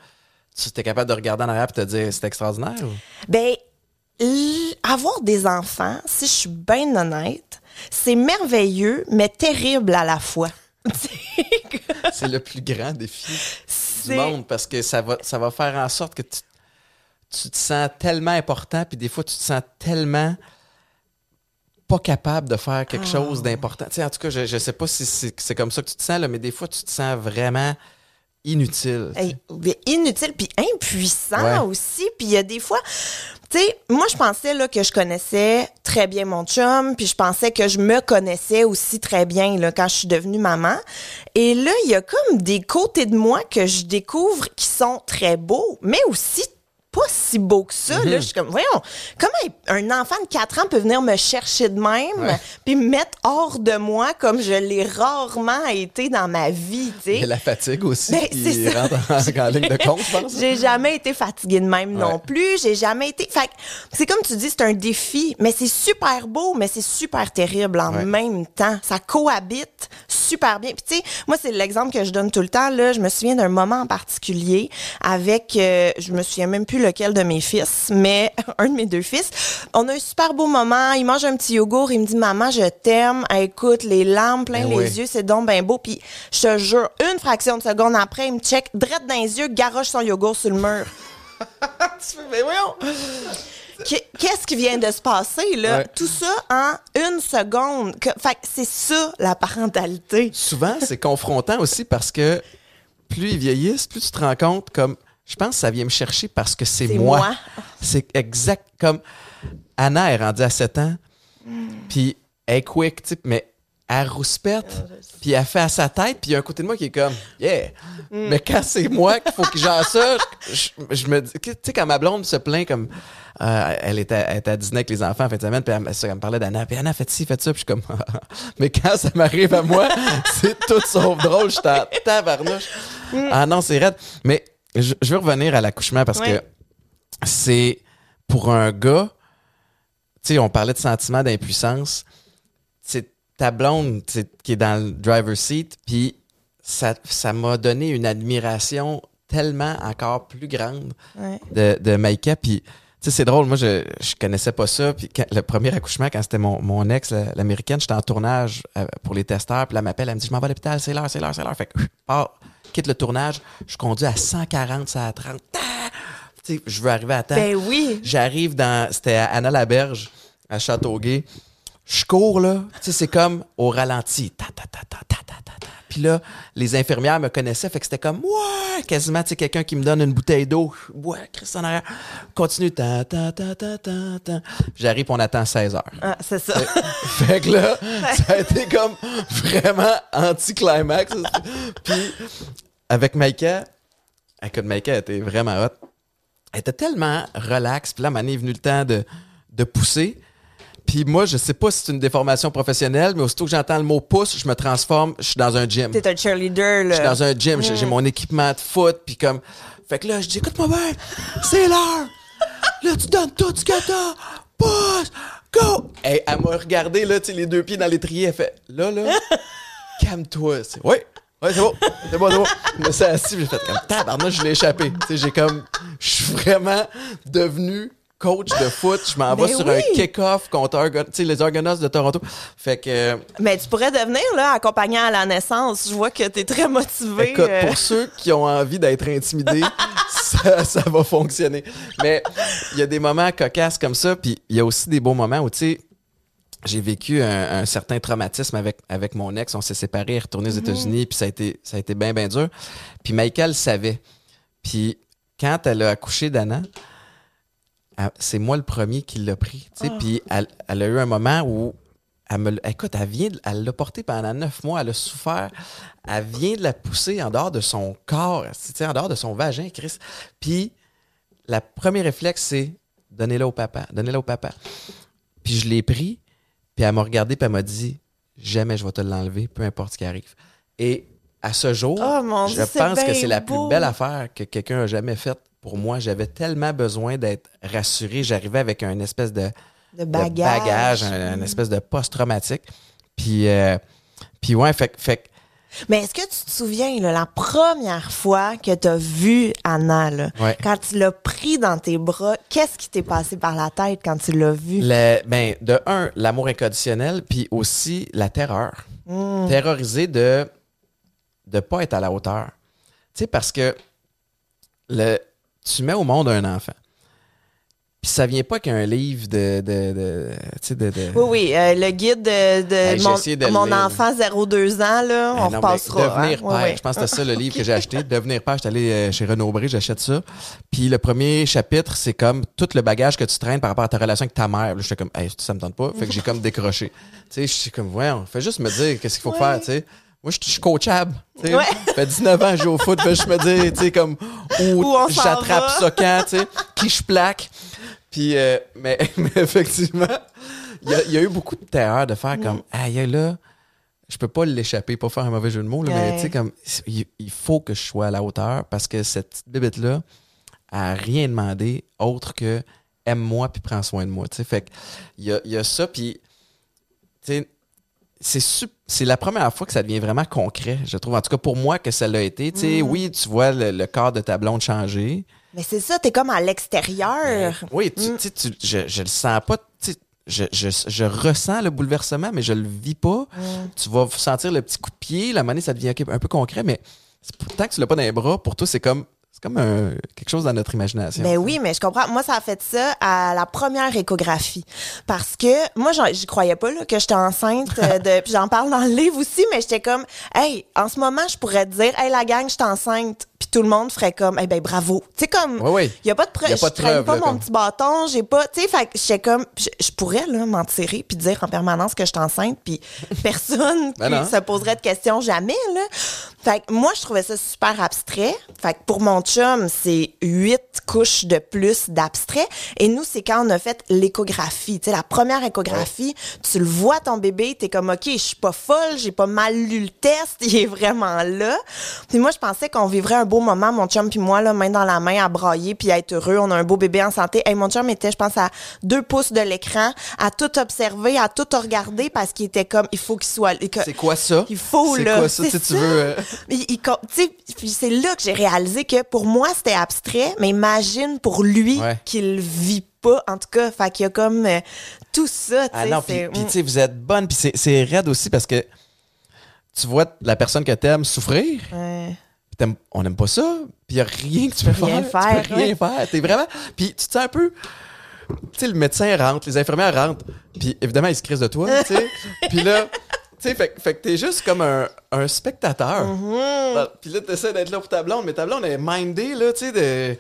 tu étais capable de regarder en arrière et te dire c'est extraordinaire. ou? Ben, avoir des enfants, si je suis bien honnête, c'est merveilleux, mais terrible à la fois. C'est le plus grand défi du monde parce que ça va, ça va faire en sorte que tu, tu te sens tellement important, puis des fois, tu te sens tellement pas capable de faire quelque chose d'important. Tu sais, en tout cas, je, je sais pas si c'est c'est comme ça que tu te sens, là, mais des fois, tu te sens vraiment inutile. inutile puis impuissant Ouais. aussi puis il y a des fois tu sais moi je pensais là que je connaissais très bien mon chum puis je pensais que je me connaissais aussi très bien là quand je suis devenue maman et là il y a comme des côtés de moi que je découvre qui sont très beaux mais aussi pas si beau que ça. Mhm. Là, je suis comme, voyons, comment un enfant de 4 ans peut venir me chercher de même Ouais. puis me mettre hors de moi comme je l'ai rarement été dans ma vie, tu sais? La fatigue aussi Ben, qui rentre en, en ligne de compte, je pense. J'ai jamais été fatiguée de même non plus. J'ai jamais été. Fait que c'est comme tu dis, c'est un défi, mais c'est super beau, mais c'est super terrible en Ouais. même temps. Ça cohabite super bien. Puis tu sais, moi c'est l'exemple que je donne tout le temps. Là, je me souviens d'un moment en particulier avec, euh, je me souviens même plus lequel de mes fils, mais un de mes deux fils. On a un super beau moment. Il mange un petit yogourt. Il me dit, maman, je t'aime. Écoute, les larmes plein Ben les oui. yeux, c'est donc ben beau. Puis je te jure, une fraction de seconde après, il me check, drette dans les yeux, garoche son yogourt sur le mur. Tu fais, mais voyons! Qu'est- Qu'est-ce qui vient de se passer, là? Ouais. Tout ça en une seconde. Fait que c'est ça, la parentalité. Souvent, c'est confrontant aussi parce que plus ils vieillissent, plus tu te rends compte comme je pense que ça vient me chercher parce que c'est moi. moi. C'est exact comme Anna est rendue à 7 ans, puis elle est quick, tu sais, mais elle rouspète, puis elle fait à sa tête, puis il y a un côté de moi qui est comme yeah. Mais quand c'est moi qu'il faut que j'en ça, je, je me dis, tu sais, quand ma blonde se plaint comme euh, elle, était, à Disney avec les enfants en fin de semaine, puis elle, me- elle me parlait d'Anna, puis Anna fait ci, fait ça, puis je suis comme mais quand ça m'arrive à moi, c'est tout sauf drôle, je suis en tabarnouche. Ah non, c'est raide. Mais je, je veux revenir à l'accouchement parce Ouais. que c'est pour un gars, tu sais, on parlait de sentiment d'impuissance. C'est ta blonde qui est dans le driver's seat, puis ça ça m'a donné une admiration tellement encore plus grande Ouais. de, de Maïka. Puis, tu sais, c'est drôle, moi, je, je connaissais pas ça. Puis, quand- le premier accouchement, quand c'était mon, mon ex, la- l'américaine, j'étais en tournage euh, pour les testeurs. Puis là, elle m'appelle, elle me dit Je m'en vais à l'hôpital, c'est l'heure, c'est l'heure, c'est l'heure. Fait que, pars, quitte le tournage, je conduis à 140, ça à 30. Ah! Tu sais, je veux arriver à temps. Ben oui. J'arrive dans. C'était à Anna Laberge, à Châteauguay. Je cours, là. Tu sais, c'est comme au ralenti. Ta, ta, ta, ta, ta, ta, ta, ta. Puis là, les infirmières me connaissaient, fait que c'était comme, ouais, quasiment, tu sais, quelqu'un qui me donne une bouteille d'eau. Ouais, Christ en arrière. Continue. Ta, ta, ta, ta, ta, ta. J'arrive, on attend 16 heures. Ah, c'est ça. Fait que là, ça a été comme vraiment anti-climax. Puis avec Maïka, écoute, Maïka était vraiment hot. Elle était tellement relax. Puis là, donné, est venu le temps de, de pousser. Puis moi, je sais pas si c'est une déformation professionnelle, mais aussitôt que j'entends le mot pouce, je me transforme, je suis dans un gym. T'es un cheerleader, Je suis là. dans un gym, j'ai j'ai mon équipement de foot, puis comme... Fait que là, je dis, écoute-moi bien, c'est l'heure. Là, tu donnes tout ce que t'as. Pousse, go. Hey, elle m'a regardé, là, tu sais, les deux pieds dans l'étrier. Elle fait, là, là, calme-toi. Oui, oui, c'est bon, c'est bon, c'est bon. Je me suis assis, j'ai fait comme, tabarnak, je l'ai échappé. Tu sais, j'ai comme, je suis vraiment devenu coach de foot, je m'en vais Ben sur oui. un kick-off contre Argon- les Argonauts de Toronto. Fait que, euh, Mais tu pourrais devenir là accompagnant à la naissance. Je vois que tu es très motivé. écoute, euh. pour ceux qui ont envie d'être intimidés, ça, ça va fonctionner. Mais il y a des moments cocasses comme ça, puis il y a aussi des beaux moments où, tu sais, j'ai vécu un, un certain traumatisme avec, avec mon ex. On s'est séparés, retourné aux États-Unis, puis ça a été, ça a été bien, bien dur. Puis Michael savait. Puis quand elle a accouché d'Anna, c'est moi le premier qui l'a pris. tu sais. Puis elle, elle a eu un moment où elle me écoute, elle vient, elle l'a porté pendant neuf mois, elle a souffert. Elle vient de la pousser en dehors de son corps, tu sais, en dehors de son vagin, Chris. Puis la première réflexe, c'est donnez-la au papa, donnez-la au papa. Puis je l'ai pris, puis elle m'a regardé, puis elle m'a dit jamais je vais te l'enlever, peu importe ce qui arrive. Et à ce jour, Oh, je Dieu, pense que c'est la plus belle affaire que quelqu'un a jamais faite pour moi. J'avais tellement besoin d'être rassuré. J'arrivais avec un espèce de, de de bagage. un, un espèce de post-traumatique. Puis, euh, puis ouais, fait, fait Mais est-ce que tu te souviens, là, la première fois que tu as vu Anna, là, Ouais. quand tu l'as pris dans tes bras, qu'est-ce qui t'est passé par la tête quand tu l'as vu? Le- ben, de un, l'amour inconditionnel, puis aussi la terreur. Mm. Terrorisé de ne pas être à la hauteur. Tu sais, parce que le, tu mets au monde un enfant. Puis ça vient pas qu'un livre de. de, de de, Oui, oui, euh, le guide de, Hey, mon, mon enfant 0-2 ans, là, on non, repassera. Devenir hein? Oui, père. oui. Je pense que c'est ça le livre que j'ai acheté. Devenir père, j'étais allé euh, chez Renaud Bré, j'achète ça. Puis le premier chapitre, c'est comme tout le bagage que tu traînes par rapport à ta relation avec ta mère. Là, j'étais comme, hey, ça me tente pas. Fait que j'ai comme décroché. Tu sais, je suis comme, ouais, on fait juste me dire qu'est-ce qu'il faut faire, tu sais. Moi, je je suis coachable. Ouais. Ça fait 19 ans que je joue au foot. Juste me dire, tu sais, comme, où, j'attrape ça quand, tu sais, qui je plaque? Puis, euh, mais, mais effectivement, il y, a- il y a eu beaucoup de terreur de faire comme, aïe, là, je peux pas l'échapper, pas faire un mauvais jeu de mots, là, mais tu sais, comme, il, il faut que je sois à la hauteur parce que cette petite bébête-là a rien demandé autre que aime-moi puis prends soin de moi, tu sais. Fait que, il y a, il y a ça, puis, tu sais, c'est la première fois que ça devient vraiment concret, je trouve. En tout cas, pour moi, que ça l'a été. Tu sais, oui, tu vois le, le corps de ta blonde changer. Mais c'est ça, t'es comme à l'extérieur. Oui, tu, tu sais, tu- je, je le sens pas. tu Je, je, je ressens le bouleversement, mais je le vis pas. Tu vas sentir le petit coup de pied. La monnaie, ça devient un peu concret, mais tant que tu l'as pas dans les bras, pour toi, c'est comme, c'est comme un- quelque chose dans notre imagination. Ben oui, mais je comprends. Moi, ça a fait ça à la première échographie. Parce que moi, j'y croyais pas là, que j'étais enceinte. euh, de, puis j'en parle dans le livre aussi, mais j'étais comme, hey, en ce moment, je pourrais te dire, hey, la gang, je suis enceinte. Puis tout le monde ferait comme, hey, ben bravo. Tu sais, comme, Oui, oui. il y a pas de preuve. Je traîne pas là, mon comme. petit bâton. J'ai pas, tu sais, fait que j'étais comme, je, pourrais là m'en tirer puis dire en permanence que je suis enceinte. Puis personne Ben se poserait de questions jamais là. Fait que moi, je trouvais ça super abstrait. Fait que pour mon chum, c'est huit couches de plus d'abstrait. Et nous, c'est quand on a fait l'échographie. Tu sais, la première échographie, tu le vois ton bébé, t'es comme, OK, je suis pas folle, j'ai pas mal lu le test, il est vraiment là. Puis moi, je pensais qu'on vivrait un beau moment, mon chum puis moi, là, main dans la main, à brailler puis à être heureux. On a un beau bébé en santé. Hey, mon chum était, je pense, à deux pouces de l'écran, à tout observer, à tout regarder parce qu'il était comme, il faut qu'il soit... C'est quoi ça? Il faut, C'est là. quoi ça? C'est Tu veux. euh, Il- puis c'est là que j'ai réalisé que pour moi, c'était abstrait, mais imagine pour lui Ouais. qu'il vit pas, en tout cas. Fait qu'il y a comme euh, tout ça, tu Ah non, puis c'est- tu sais, vous êtes bonne, puis c'est- c'est raide aussi parce que tu vois la personne que t'aimes souffrir, Ouais. On n'aime pas ça, puis il a rien que tu peux rien faire. faire, tu peux rien faire. T'es vraiment. Puis tu te sens un peu. Tu sais, le médecin rentre, les infirmières rentrent, puis évidemment, ils se crisent de toi, tu sais. puis là, tu sais, fait, fait que t'es juste comme un, un spectateur. Mm-hmm. Ah, Puis là, t'essaies d'être là pour ta blonde, mais ta blonde est mindée, là, tu sais, de.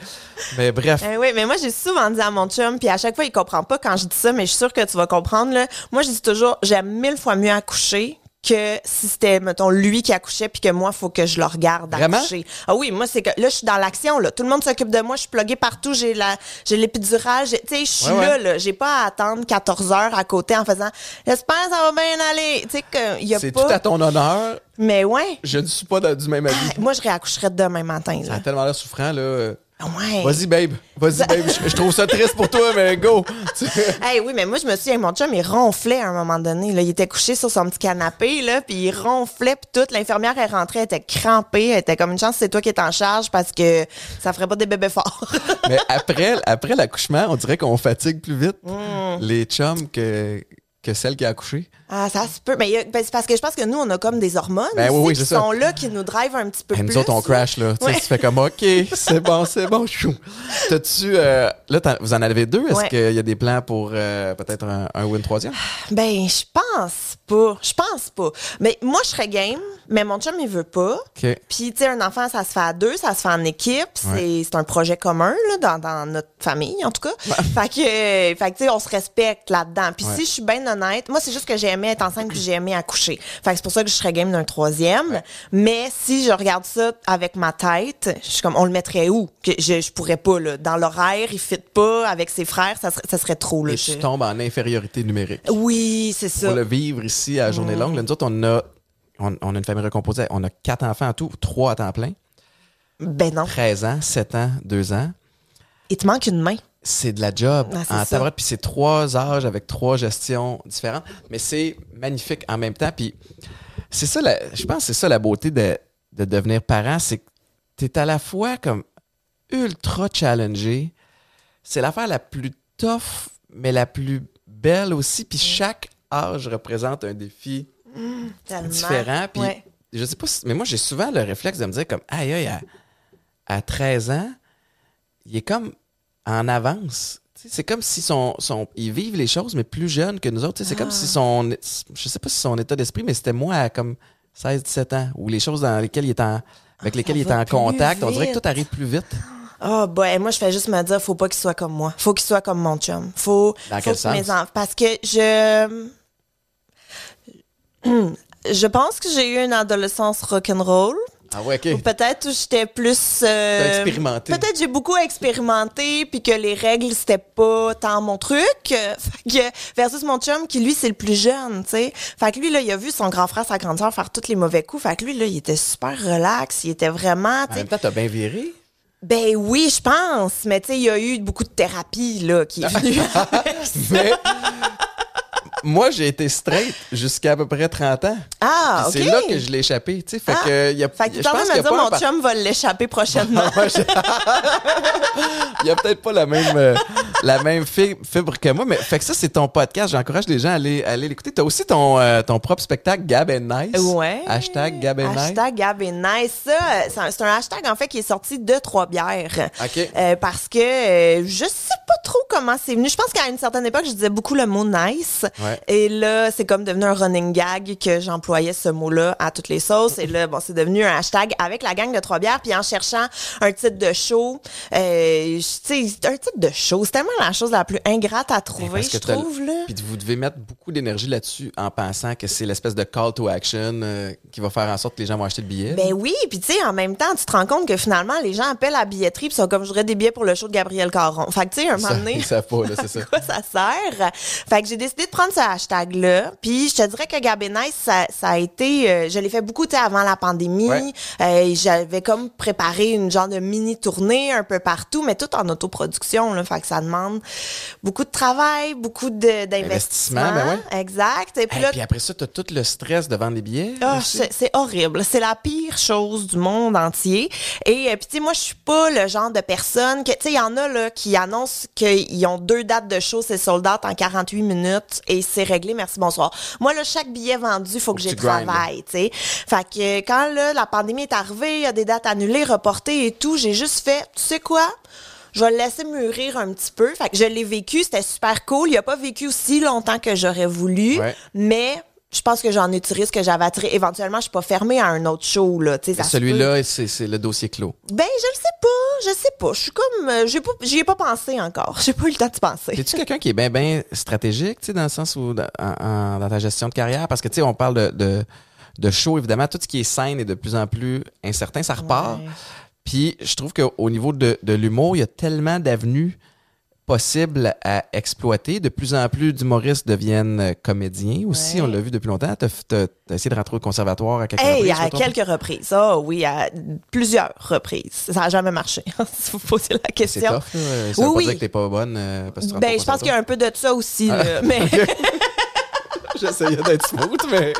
Mais bref. Eh oui, mais moi, j'ai souvent dit à mon chum, puis à chaque fois, il comprend pas quand je dis ça, mais je suis sûre que tu vas comprendre. Là. Moi, je dis toujours, j'aime mille fois mieux accoucher que si c'était, mettons, lui qui accouchait, puis que moi, faut que je le regarde accoucher. Ah oui, moi, c'est que là, je suis dans l'action. là. Tout le monde s'occupe de moi, je suis pluguée partout, j'ai la j'ai l'épidurale, tu sais, je suis Ouais, ouais. là, là. J'ai pas à attendre 14 heures à côté en faisant « J'espère que ça va bien aller ». Tu sais, qu'il y a C'est pas... tout à ton honneur. Mais ouais, Je ne suis pas du même avis. moi, je réaccoucherais demain matin. Ça Là. a tellement l'air souffrant, là. Ouais. Vas-y, babe. Vas-y, babe. Je, je trouve ça triste pour toi, mais go. Hey, oui, mais moi, je me souviens, mon chum, il ronflait à un moment donné. Là. Il était couché sur son petit canapé, là, puis il ronflait, puis toute. L'infirmière est rentrée, elle était crampée. Elle était comme une chance, c'est toi qui es en charge parce que ça ferait pas des bébés forts. mais après, après l'accouchement, on dirait qu'on fatigue plus vite Mm. les chums que, que celle qui a accouché. Ah, ça se peut. Mais y a- ben, c'est parce que je pense que nous, on a comme des hormones Ben oui, aussi oui, qui c'est ça. sont là, qui nous drivent un petit peu Et plus. nous autres, on crash, là. Tu sais, Ouais. tu fais comme, OK, c'est bon, c'est bon, chou. T'as-tu, euh, là, t'en- vous en avez deux? Est-ce Ouais. qu'il y a des plans pour euh, peut-être un, un ou une troisième? Ben, je pense pas. Je pense pas. Mais moi, je serais game, mais mon chum, il veut pas. OK. Puis, tu sais, un enfant, ça se fait à deux, ça se fait en équipe. C'est un projet commun, là, dans, dans notre famille, en tout cas. fait que, euh, fait que, tu sais, on se respecte là-dedans. Puis, Ouais. si je suis bien honnête, moi, c'est juste que j'ai aimé être enceinte puis j'ai aimé accoucher. Fait que c'est pour ça que je serais game d'un troisième. Mais si je regarde ça avec ma tête, je suis comme, on le mettrait où? Que je, je pourrais pas, là. Dans l'horaire, il fit pas avec ses frères, ça serait, ça serait trop, là. Et Je- tu tombes en infériorité numérique. Oui, c'est ça. Pour le vivre ici à journée longue, là, nous autres, on a, on, on a une famille recomposée. On a quatre enfants en tout, trois à temps plein, Ben non. 13 ans, 7 ans, 2 ans. Il te manque une main. C'est de la job Ah, c'est en tabarouette, puis c'est trois âges avec trois gestions différentes, mais c'est magnifique en même temps. Puis c'est ça, la- je pense que c'est ça la beauté de, de devenir parent, c'est que tu es à la fois comme ultra challengé. C'est l'affaire la plus tough, mais la plus belle aussi. Puis chaque âge représente un défi Tellement. différent. Puis Ouais. je sais pas, si- mais moi j'ai souvent le réflexe de me dire comme aïe aïe à, à 13 ans, il est comme en avance. C'est comme si son, son, ils vivent les choses, mais plus jeunes que nous autres. C'est comme Ah. si son, je sais pas si son état d'esprit, mais c'était moi à comme 16-17 ans, ou les choses dans lesquelles il est en, avec lesquelles il est en contact, on dirait que tout arrive plus vite. Ah, ben, moi, je fais juste me dire, faut pas qu'il soit comme moi. Faut qu'il soit comme mon chum. Faut. Dans faut quel que sens? mes enfants- Parce que je. Je pense que j'ai eu une adolescence rock'n'roll. Ah ouais, Ou ok. peut-être j'étais plus. euh, T'as expérimenté. Peut-être j'ai beaucoup expérimenté, puis que les règles, c'était pas tant mon truc. Euh, fait que, versus mon chum, qui lui, c'est le plus jeune, tu sais. Fait que lui, là, il a vu son grand frère, sa grande sœur faire tous les mauvais coups. Fait que lui, là, il était super relax. Il était vraiment, tu En même temps, t'as bien viré. Ben oui, je pense. Mais tu sais, il y a eu beaucoup de thérapie, là, qui est venue. Mais moi, j'ai été straight jusqu'à à peu près 30 ans. ah, Puis OK. C'est là que je l'ai échappé. Tu sais, fait Ah. que, y a, Fait que je pense qu'il me y a dire, mon chum va l'échapper prochainement. Il y a peut-être pas la même, euh, la même fi- fibre que moi, mais fait que ça, c'est ton podcast. J'encourage les gens à aller, à aller l'écouter. Tu as aussi ton, euh, ton propre spectacle, Gab and Nice. Ouais. Hashtag Gab and Nice. Hashtag Gab et Nice. Ça, c'est un, hashtag, en fait, qui est sorti de Trois-Bières. OK. Euh, parce que je sais pas trop comment c'est venu. Je pense qu'à une certaine époque, je disais beaucoup le mot nice. Ouais. Et là, c'est comme devenu un running gag que j'employais ce mot-là à toutes les sauces. Et là, bon, c'est devenu un hashtag avec la gang de Trois-Bières. Puis en cherchant un titre de show, euh, tu sais, un titre de show, c'est tellement la chose la plus ingrate à trouver, Parce que je trouve, là. Puis vous devez mettre beaucoup d'énergie là-dessus en pensant que c'est l'espèce de call to action euh, qui va faire en sorte que les gens vont acheter le billet. Ben oui, puis tu sais, en même temps, tu te rends compte que finalement, les gens appellent à la billetterie puis sont comme, je voudrais des billets pour le show de Gabriel Caron. Fait que tu sais, un moment Ça- donné... Pas, là, ça. quoi ça sert? Fait que j'ai décidé de prendre ce hashtag-là. Puis je te dirais que Gab et Nice, ça, ça a été... euh, je l'ai fait beaucoup, avant la pandémie. Ouais. Euh, J'avais comme préparé une genre de mini-tournée un peu partout, mais tout en autoproduction. Là, fait que ça demande beaucoup de travail, beaucoup d'investissement. Investissement, ben ouais. Exact. Et puis Et là, puis après ça, tu as tout le stress de vendre les billets. ah, c'est horrible. C'est la pire chose du monde entier. Et euh, puis tu sais, moi, je suis pas le genre de personne que tu sais, il y en a là qui annoncent qu'ils ont deux dates de show, c'est sold out en 48 minutes et c'est réglé. Merci, bonsoir. Moi là, chaque billet vendu, faut que. Tu sais, fait que quand là la pandémie est arrivée, il y a des dates annulées, reportées et tout, j'ai juste fait, tu sais quoi? Je vais le laisser mûrir un petit peu. Fait que je l'ai vécu, c'était super cool. Il a pas vécu aussi longtemps que j'aurais voulu, Ouais. mais je pense que j'en ai tiré ce que j'avais attiré. Éventuellement, je suis pas fermée à un autre show, là. Celui-là, c'est c'est le dossier clos. Ben, je le sais pas. Je sais pas. Je suis comme, euh, j'ai pas, j'y ai pas pensé encore. J'ai pas eu le temps de penser. Es-tu quelqu'un qui est bien, bien stratégique, tu sais, dans le sens où, dans, en- en- dans ta gestion de carrière? Parce que, tu sais, on parle de, de, de show, évidemment, tout ce qui est scène est de plus en plus incertain, ça repart. Ouais. Puis, je trouve qu'au niveau de, de l'humour, il y a tellement d'avenues possible à exploiter. De plus en plus d'humoristes deviennent euh, comédiens aussi. Ouais. On l'a vu depuis longtemps. Tu as, essayé de rentrer au conservatoire à quelques Hey, reprises. à quelques reprises. Ah oui, à plusieurs reprises. Ça n'a jamais marché. si vous posez la C'est question. tough. là. Ça Oui, veut pas oui. dire que t'es pas bonne. euh, parce que tu rentres Ben, je pense qu'il y a un peu de ça aussi. Ah. là. Mais J'essayais d'être smooth, mais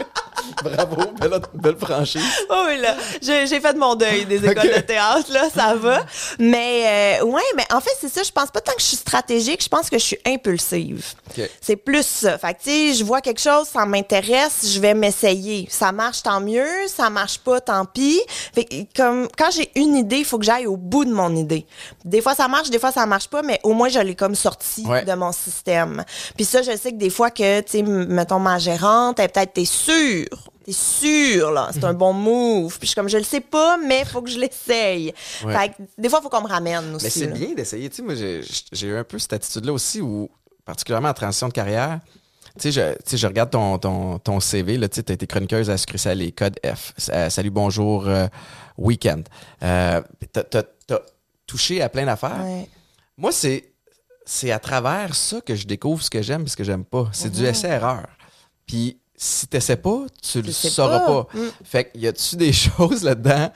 bravo, belle, belle franchise. oh oui, là, j'ai fait mon deuil des écoles de théâtre, là, ça va. Mais euh, ouais, mais en fait, c'est ça. Je pense pas tant que je suis stratégique, je pense que je suis impulsive. C'est plus ça. Fait que, tu sais, je vois quelque chose, ça m'intéresse, je vais m'essayer. Ça marche, tant mieux. Ça marche pas, tant pis. Fait que, comme, quand j'ai une idée, il faut que j'aille au bout de mon idée. Des fois, ça marche, des fois, ça marche pas, mais au moins, je l'ai comme sorti Ouais. de mon système. Puis ça, je sais que des fois que, tu sais, mettons, ma gérante, elle peut-être, t'es sûre. T'es sûre, là. C'est un bon move. Puis je suis comme, je le sais pas, mais faut que je l'essaye. Ouais. Fait que, des fois, faut qu'on me ramène aussi. Mais c'est là. bien d'essayer. Tu sais, moi, j'ai j'ai eu un peu cette attitude-là aussi, où, particulièrement en transition de carrière, tu sais, je, tu sais, je regarde ton, ton, ton CV, là, tu sais, as été chroniqueuse à Sucré Salé, Code F, euh, Salut, bonjour, euh, Weekend. Euh, t'as- T'as t'as touché à plein d'affaires. Ouais. Moi, c'est c'est à travers ça que je découvre ce que j'aime et ce que j'aime pas. C'est du essai-erreur. Puis si t'essaies pas, tu le sauras pas. pas. Mm. Fait que y a-tu des choses là-dedans?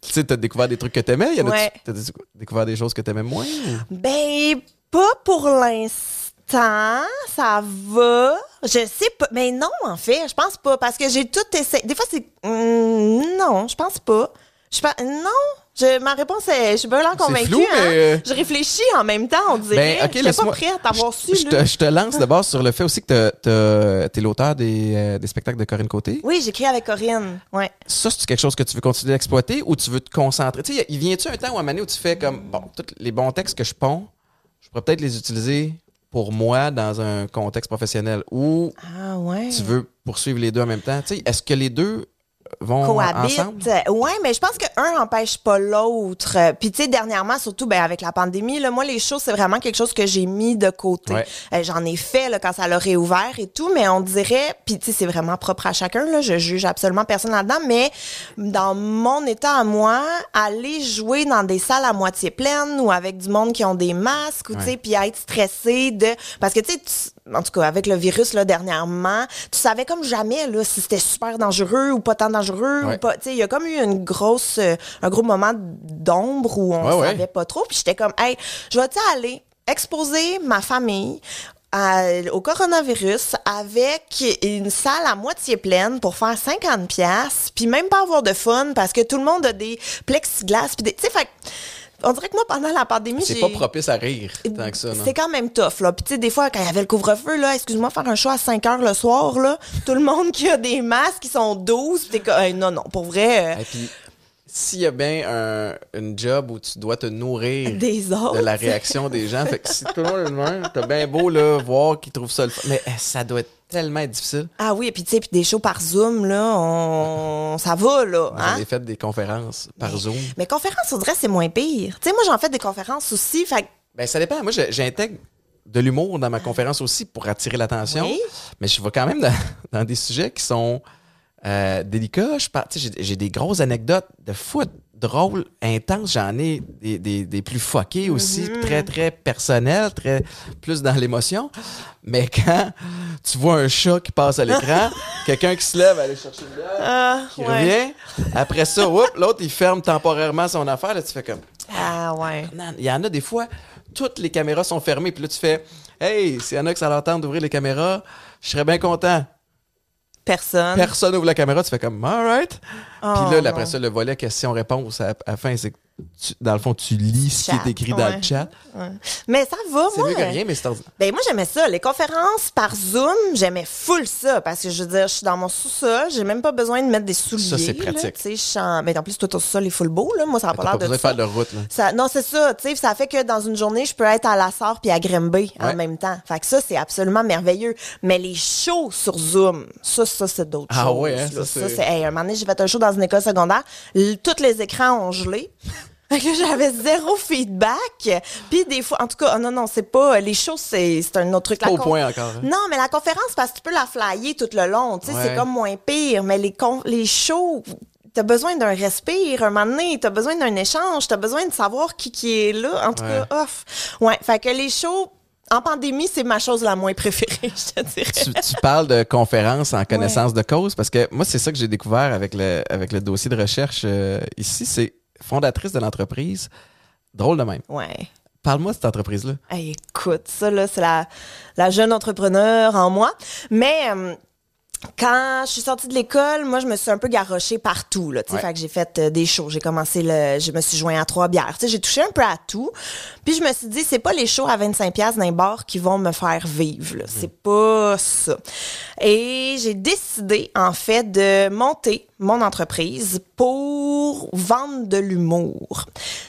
Tu sais, t'as découvert des trucs que t'aimais? Y en Ouais. T'as dé- découvert des choses que t'aimais moins? ou- Ben, pas pour l'instant. Ça va. Je sais pas. Mais non, en fait, je pense pas. Parce que j'ai tout essayé. Des fois, c'est. Hum, non, je pense pas. Je pense. Non. Je, ma réponse est. Je suis pas là convaincue. flou, hein. mais, euh, Je réfléchis en même temps, on dirait. Ben, Je suis pas prête à t'avoir su. Je te, je te lance d'abord sur le fait aussi que t'as- t'es l'auteur des, euh, des spectacles de Corinne Côté. Oui, j'écris avec Corinne. Ouais. Ça, c'est quelque chose que tu veux continuer d'exploiter ou tu veux te concentrer? Tu sais, il vient-tu un temps ou un moment où tu fais comme, bon, tous les bons textes que je ponds, je pourrais peut-être les utiliser pour moi dans un contexte professionnel ou Ah, ouais. tu veux poursuivre les deux en même temps? Tu sais, est-ce que les deux vont cohabitent. ensemble? Ouais, mais je pense que un n'empêche pas l'autre. Euh, Puis tu sais dernièrement surtout ben avec la pandémie là, moi les shows c'est vraiment quelque chose que j'ai mis de côté. Ouais. Euh, J'en ai fait là, quand ça l'a réouvert et tout, mais on dirait puis tu sais c'est vraiment propre à chacun là, je juge absolument personne là-dedans, mais dans mon état à moi, aller jouer dans des salles à moitié pleines ou avec du monde qui ont des masques ou tu sais puis être stressé de parce que tu sais tu- en tout cas avec le virus là dernièrement, tu savais comme jamais là si c'était super dangereux ou pas tant dangereux Ouais. ou pas. Tu sais, il y a comme eu une grosse euh, un gros moment d'ombre où on Ouais, ouais. savait pas trop puis j'étais comme hey, je vais aller exposer ma famille à- au coronavirus avec une salle à moitié pleine pour faire 50 pièces puis même pas avoir de fun parce que tout le monde a des plexiglas puis des tu sais fait on dirait que moi pendant la pandémie C'est j'ai pas propice à rire tant que ça, non? c'est quand même tough, là. Puis, tu sais, des fois, quand il y avait le couvre-feu, là, excuse-moi, faire un show à 5 heures le soir, là, tout le monde qui a des masques, qui sont 12, puis t'es comme, Hey, non, non, pour vrai, euh, Et puis, s'il y a bien un, une job où tu dois te nourrir des autres. de la réaction des gens, fait que si tout le monde est t'as bien beau là, voir qu'ils trouvent ça le. Mais eh, ça doit être tellement difficile. Ah oui, puis tu sais, puis des shows par Zoom, là, on... ça va, là. Hein? J'en ai fait des conférences par Zoom. Mais conférences, on dirait, c'est moins pire. Tu sais, moi, j'en fais des conférences aussi, fait Ben, ça dépend. Moi, j'intègre de l'humour dans ma conférence aussi pour attirer l'attention. Oui. Mais je vais quand même dans, dans des sujets qui sont euh, délicats. J'ai des grosses anecdotes de foot drôles, intenses. J'en ai des, des, des plus fuckés aussi, Mm-hmm. très, très personnels, très plus dans l'émotion. Mais quand tu vois un chat qui passe à l'écran, quelqu'un qui se lève, aller chercher une bière, Ah, qui ouais. revient, après ça, l'autre, il ferme temporairement son affaire. Là, tu fais comme... Ah ouais. Non, Il y en a des fois, toutes les caméras sont fermées. Puis là, tu fais Hey, s'il y en a que ça leur tente d'ouvrir les caméras, je serais bien content. Personne. Personne ouvre la caméra, tu fais comme Alright. Oh, Puis là, non. après ça, le volet question-réponse à, à la fin, c'est que tu- dans le fond, tu lis ce qui est écrit dans ouais. le chat. Ouais. Mais ça va, C'est moi. mieux que rien, mais c'est. Ben moi j'aimais ça, les conférences par Zoom, j'aimais full ça parce que je veux dire, je suis dans mon sous-sol, j'ai même pas besoin de mettre des souliers. Ça, c'est pratique. Tu sais, en- ben en plus toi ton sous-sol est full beau là, moi ça a pas pas l'air besoin de de faire ça. de route. Là. Ça- non, c'est ça, tu sais, ça fait que dans une journée, je peux être à la Sarre puis à Grimby en même temps. Fait que ça, c'est absolument merveilleux. Mais les shows sur Zoom, ça, ça, c'est d'autres Ah choses. ouais, hein, ça, c'est- c'est. Hey, un moment donné, j'ai fait un show dans une école secondaire. L- tous les écrans ont gelé. Fait que j'avais zéro feedback. Puis des fois, en tout cas, oh non, non, c'est pas. Les shows, c'est c'est un autre truc. Pas au point encore. hein. non, mais la conférence, parce que tu peux la flyer tout le long. Tu sais, Ouais. c'est comme moins pire. Mais les, con- les shows, t'as t'as besoin d'un respire, un moment donné, t'as besoin d'un échange, t'as besoin de savoir qui qui est là. En tout Ouais. cas, off. Ouais, fait que les shows, en pandémie, c'est ma chose la moins préférée, je te dirais. tu, tu parles de conférences en connaissance de cause parce que moi, c'est ça que j'ai découvert avec le, avec le dossier de recherche euh, ici. C'est fondatrice de l'entreprise. Drôle de même. Ouais. Parle-moi de cette entreprise-là. Hey, écoute, ça, là, c'est la, la jeune entrepreneur en moi. Mais euh, quand je suis sortie de l'école, moi, je me suis un peu garochée partout. Là, tu sais. Ouais. Fait que j'ai fait euh, des shows. J'ai commencé le. Je me suis joint à trois bières. Tu sais, J'ai touché un peu à tout. Puis je me suis dit, c'est pas les shows à 25$ dans les bars qui vont me faire vivre. là. C'est pas ça. Et j'ai décidé, en fait, de monter mon entreprise pour vendre de l'humour.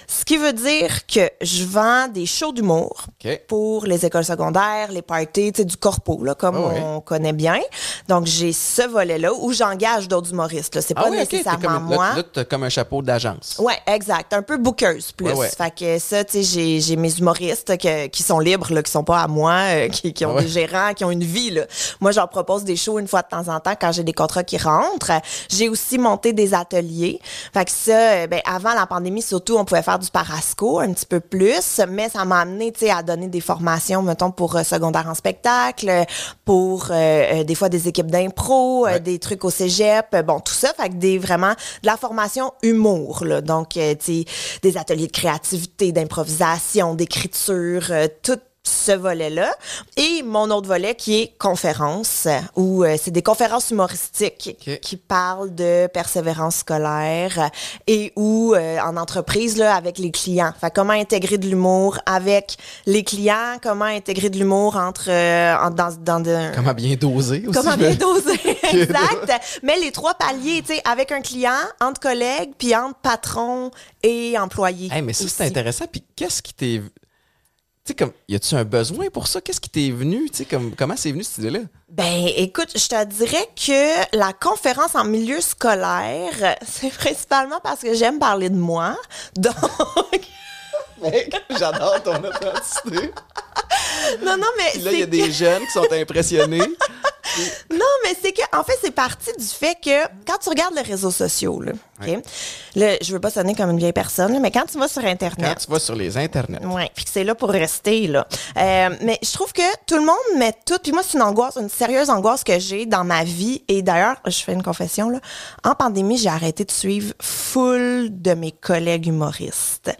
Ce qui veut dire que je vends des shows d'humour pour les écoles secondaires, les parties, tu sais, du corpo, là, comme Ah on connaît bien. Donc, j'ai ce volet-là où j'engage d'autres humoristes. là. C'est pas oui, ok. T'es nécessairement comme, moi. Là, là, t'as comme un chapeau d'agence. Ouais, exact. Un peu bookeuse plus. Ouais, ouais. Fait que ça, tu sais, j'ai, j'ai mes humoristes que- qui sont libres, là, qui sont pas à moi, euh, qui, qui ont Ah ouais. des gérants, qui ont une vie. Là. Moi, je leur propose des shows une fois de temps en temps quand j'ai des contrats qui rentrent. J'ai aussi monté des ateliers. Fait que ça, euh, ben, avant la pandémie, surtout, on pouvait faire du parasco un petit peu plus, mais ça m'a amené, tu sais, à donner des formations, mettons, pour euh, secondaire en spectacle, pour euh, des fois des équipes d'impro, euh, Ouais. des trucs au cégep, euh, bon, tout ça, fait que des vraiment de la formation humour, là. Donc, euh, tu sais, des ateliers de créativité, d'improvisation, d'écriture, euh, tout ce volet-là. Et mon autre volet qui est conférence, où euh, c'est des conférences humoristiques qui parlent de persévérance scolaire et où euh, en entreprise là avec les clients. Fait comment intégrer de l'humour avec les clients, comment intégrer de l'humour entre euh, en- dans dans de, Comment bien doser aussi. Comment bien doser, exact. Mais les trois paliers, tu sais, avec un client, entre collègues, puis entre patron et employé. Hey, mais ça, c'est intéressant. Puis qu'est-ce qui t'est. Tu sais, comme, y a-tu un besoin pour ça? Qu'est-ce qui t'est venu? Tu sais, comme, comment c'est venu cette idée-là? Ben, écoute, je te dirais que la conférence en milieu scolaire, c'est principalement parce que j'aime parler de moi. Donc, Mec, j'adore ton authenticité. non, non, mais Puis là, il y a des jeunes qui sont impressionnés. Non, mais c'est que, en fait, c'est parti du fait que quand tu regardes les réseaux sociaux, là? Ouais. Là, je veux pas sonner comme une vieille personne, là, mais quand tu vas sur Quand Internet, tu vas sur les internets. Ouais, puis que c'est là pour rester là. Euh, mais je trouve que tout le monde met tout. Puis moi, c'est une angoisse, une sérieuse angoisse que j'ai dans ma vie. Et d'ailleurs, je fais une confession là. En pandémie, j'ai arrêté de suivre full de mes collègues humoristes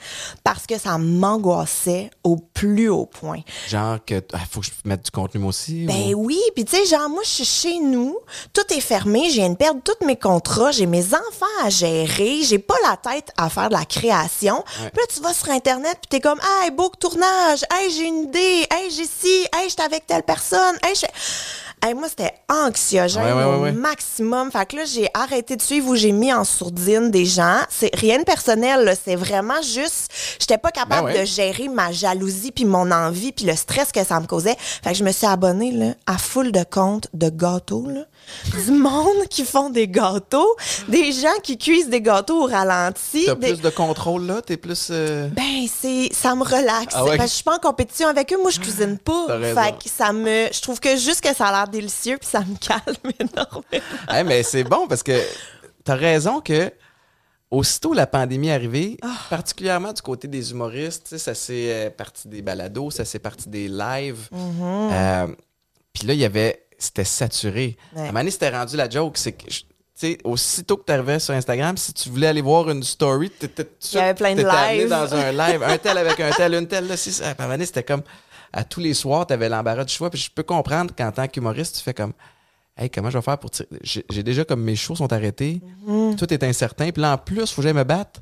parce que ça m'angoissait au plus haut point. Genre que ah, faut que je mette du contenu moi aussi. Ben ou- oui, puis tu sais, genre, moi, je suis chez nous, tout est fermé, je viens de perdre tous mes contrats, j'ai mes enfants à gérer, j'ai pas la tête à faire de la création. Puis là, tu vas sur Internet, puis t'es comme, hey, beau tournage, hey, j'ai une idée, hey, j'ai ci, hey, j'étais avec telle personne, hey, je... Hey, moi, c'était anxiogène Ouais, ouais, ouais, au maximum. Fait que là, j'ai arrêté de suivre ou j'ai mis en sourdine des gens. C'est rien de personnel. C'est vraiment juste, j'étais pas capable Ben de gérer ma jalousie puis mon envie puis le stress que ça me causait. Fait que je me suis abonnée, là, à full de comptes de gâteaux, là. Du monde qui font des gâteaux, des gens qui cuisent des gâteaux au ralenti. T'as des- plus de contrôle là? T'es plus. euh, ben, c'est, ça me relaxe. Ah ouais? Parce que je suis pas en compétition avec eux. Moi, je cuisine pas. T'as raison. Fait que ça me, je trouve que juste que ça a l'air délicieux puis ça me calme énormément. hey, mais c'est bon parce que t'as raison que. Aussitôt la pandémie est arrivée, Ah. particulièrement du côté des humoristes, ça s'est euh, parti des balados, ça s'est parti des lives. Mm-hmm. Euh, Puis là, il y avait. C'était saturé. Ouais. À un moment c'était rendu la joke. C'est que. Tu sais, aussitôt que tu arrivais sur Instagram, si tu voulais aller voir une story, Il plein de t'étais amené dans un live, un tel avec un tel, une telle, là, si. À un moment c'était comme. À tous les soirs, tu avais l'embarras du choix. Puis je peux comprendre qu'en tant qu'humoriste, tu fais comme. Hey, comment je vais faire pour tirer? J'ai déjà comme mes shows sont arrêtés. Mm-hmm. Tout est incertain. Puis là, en plus, faut que j'aille me battre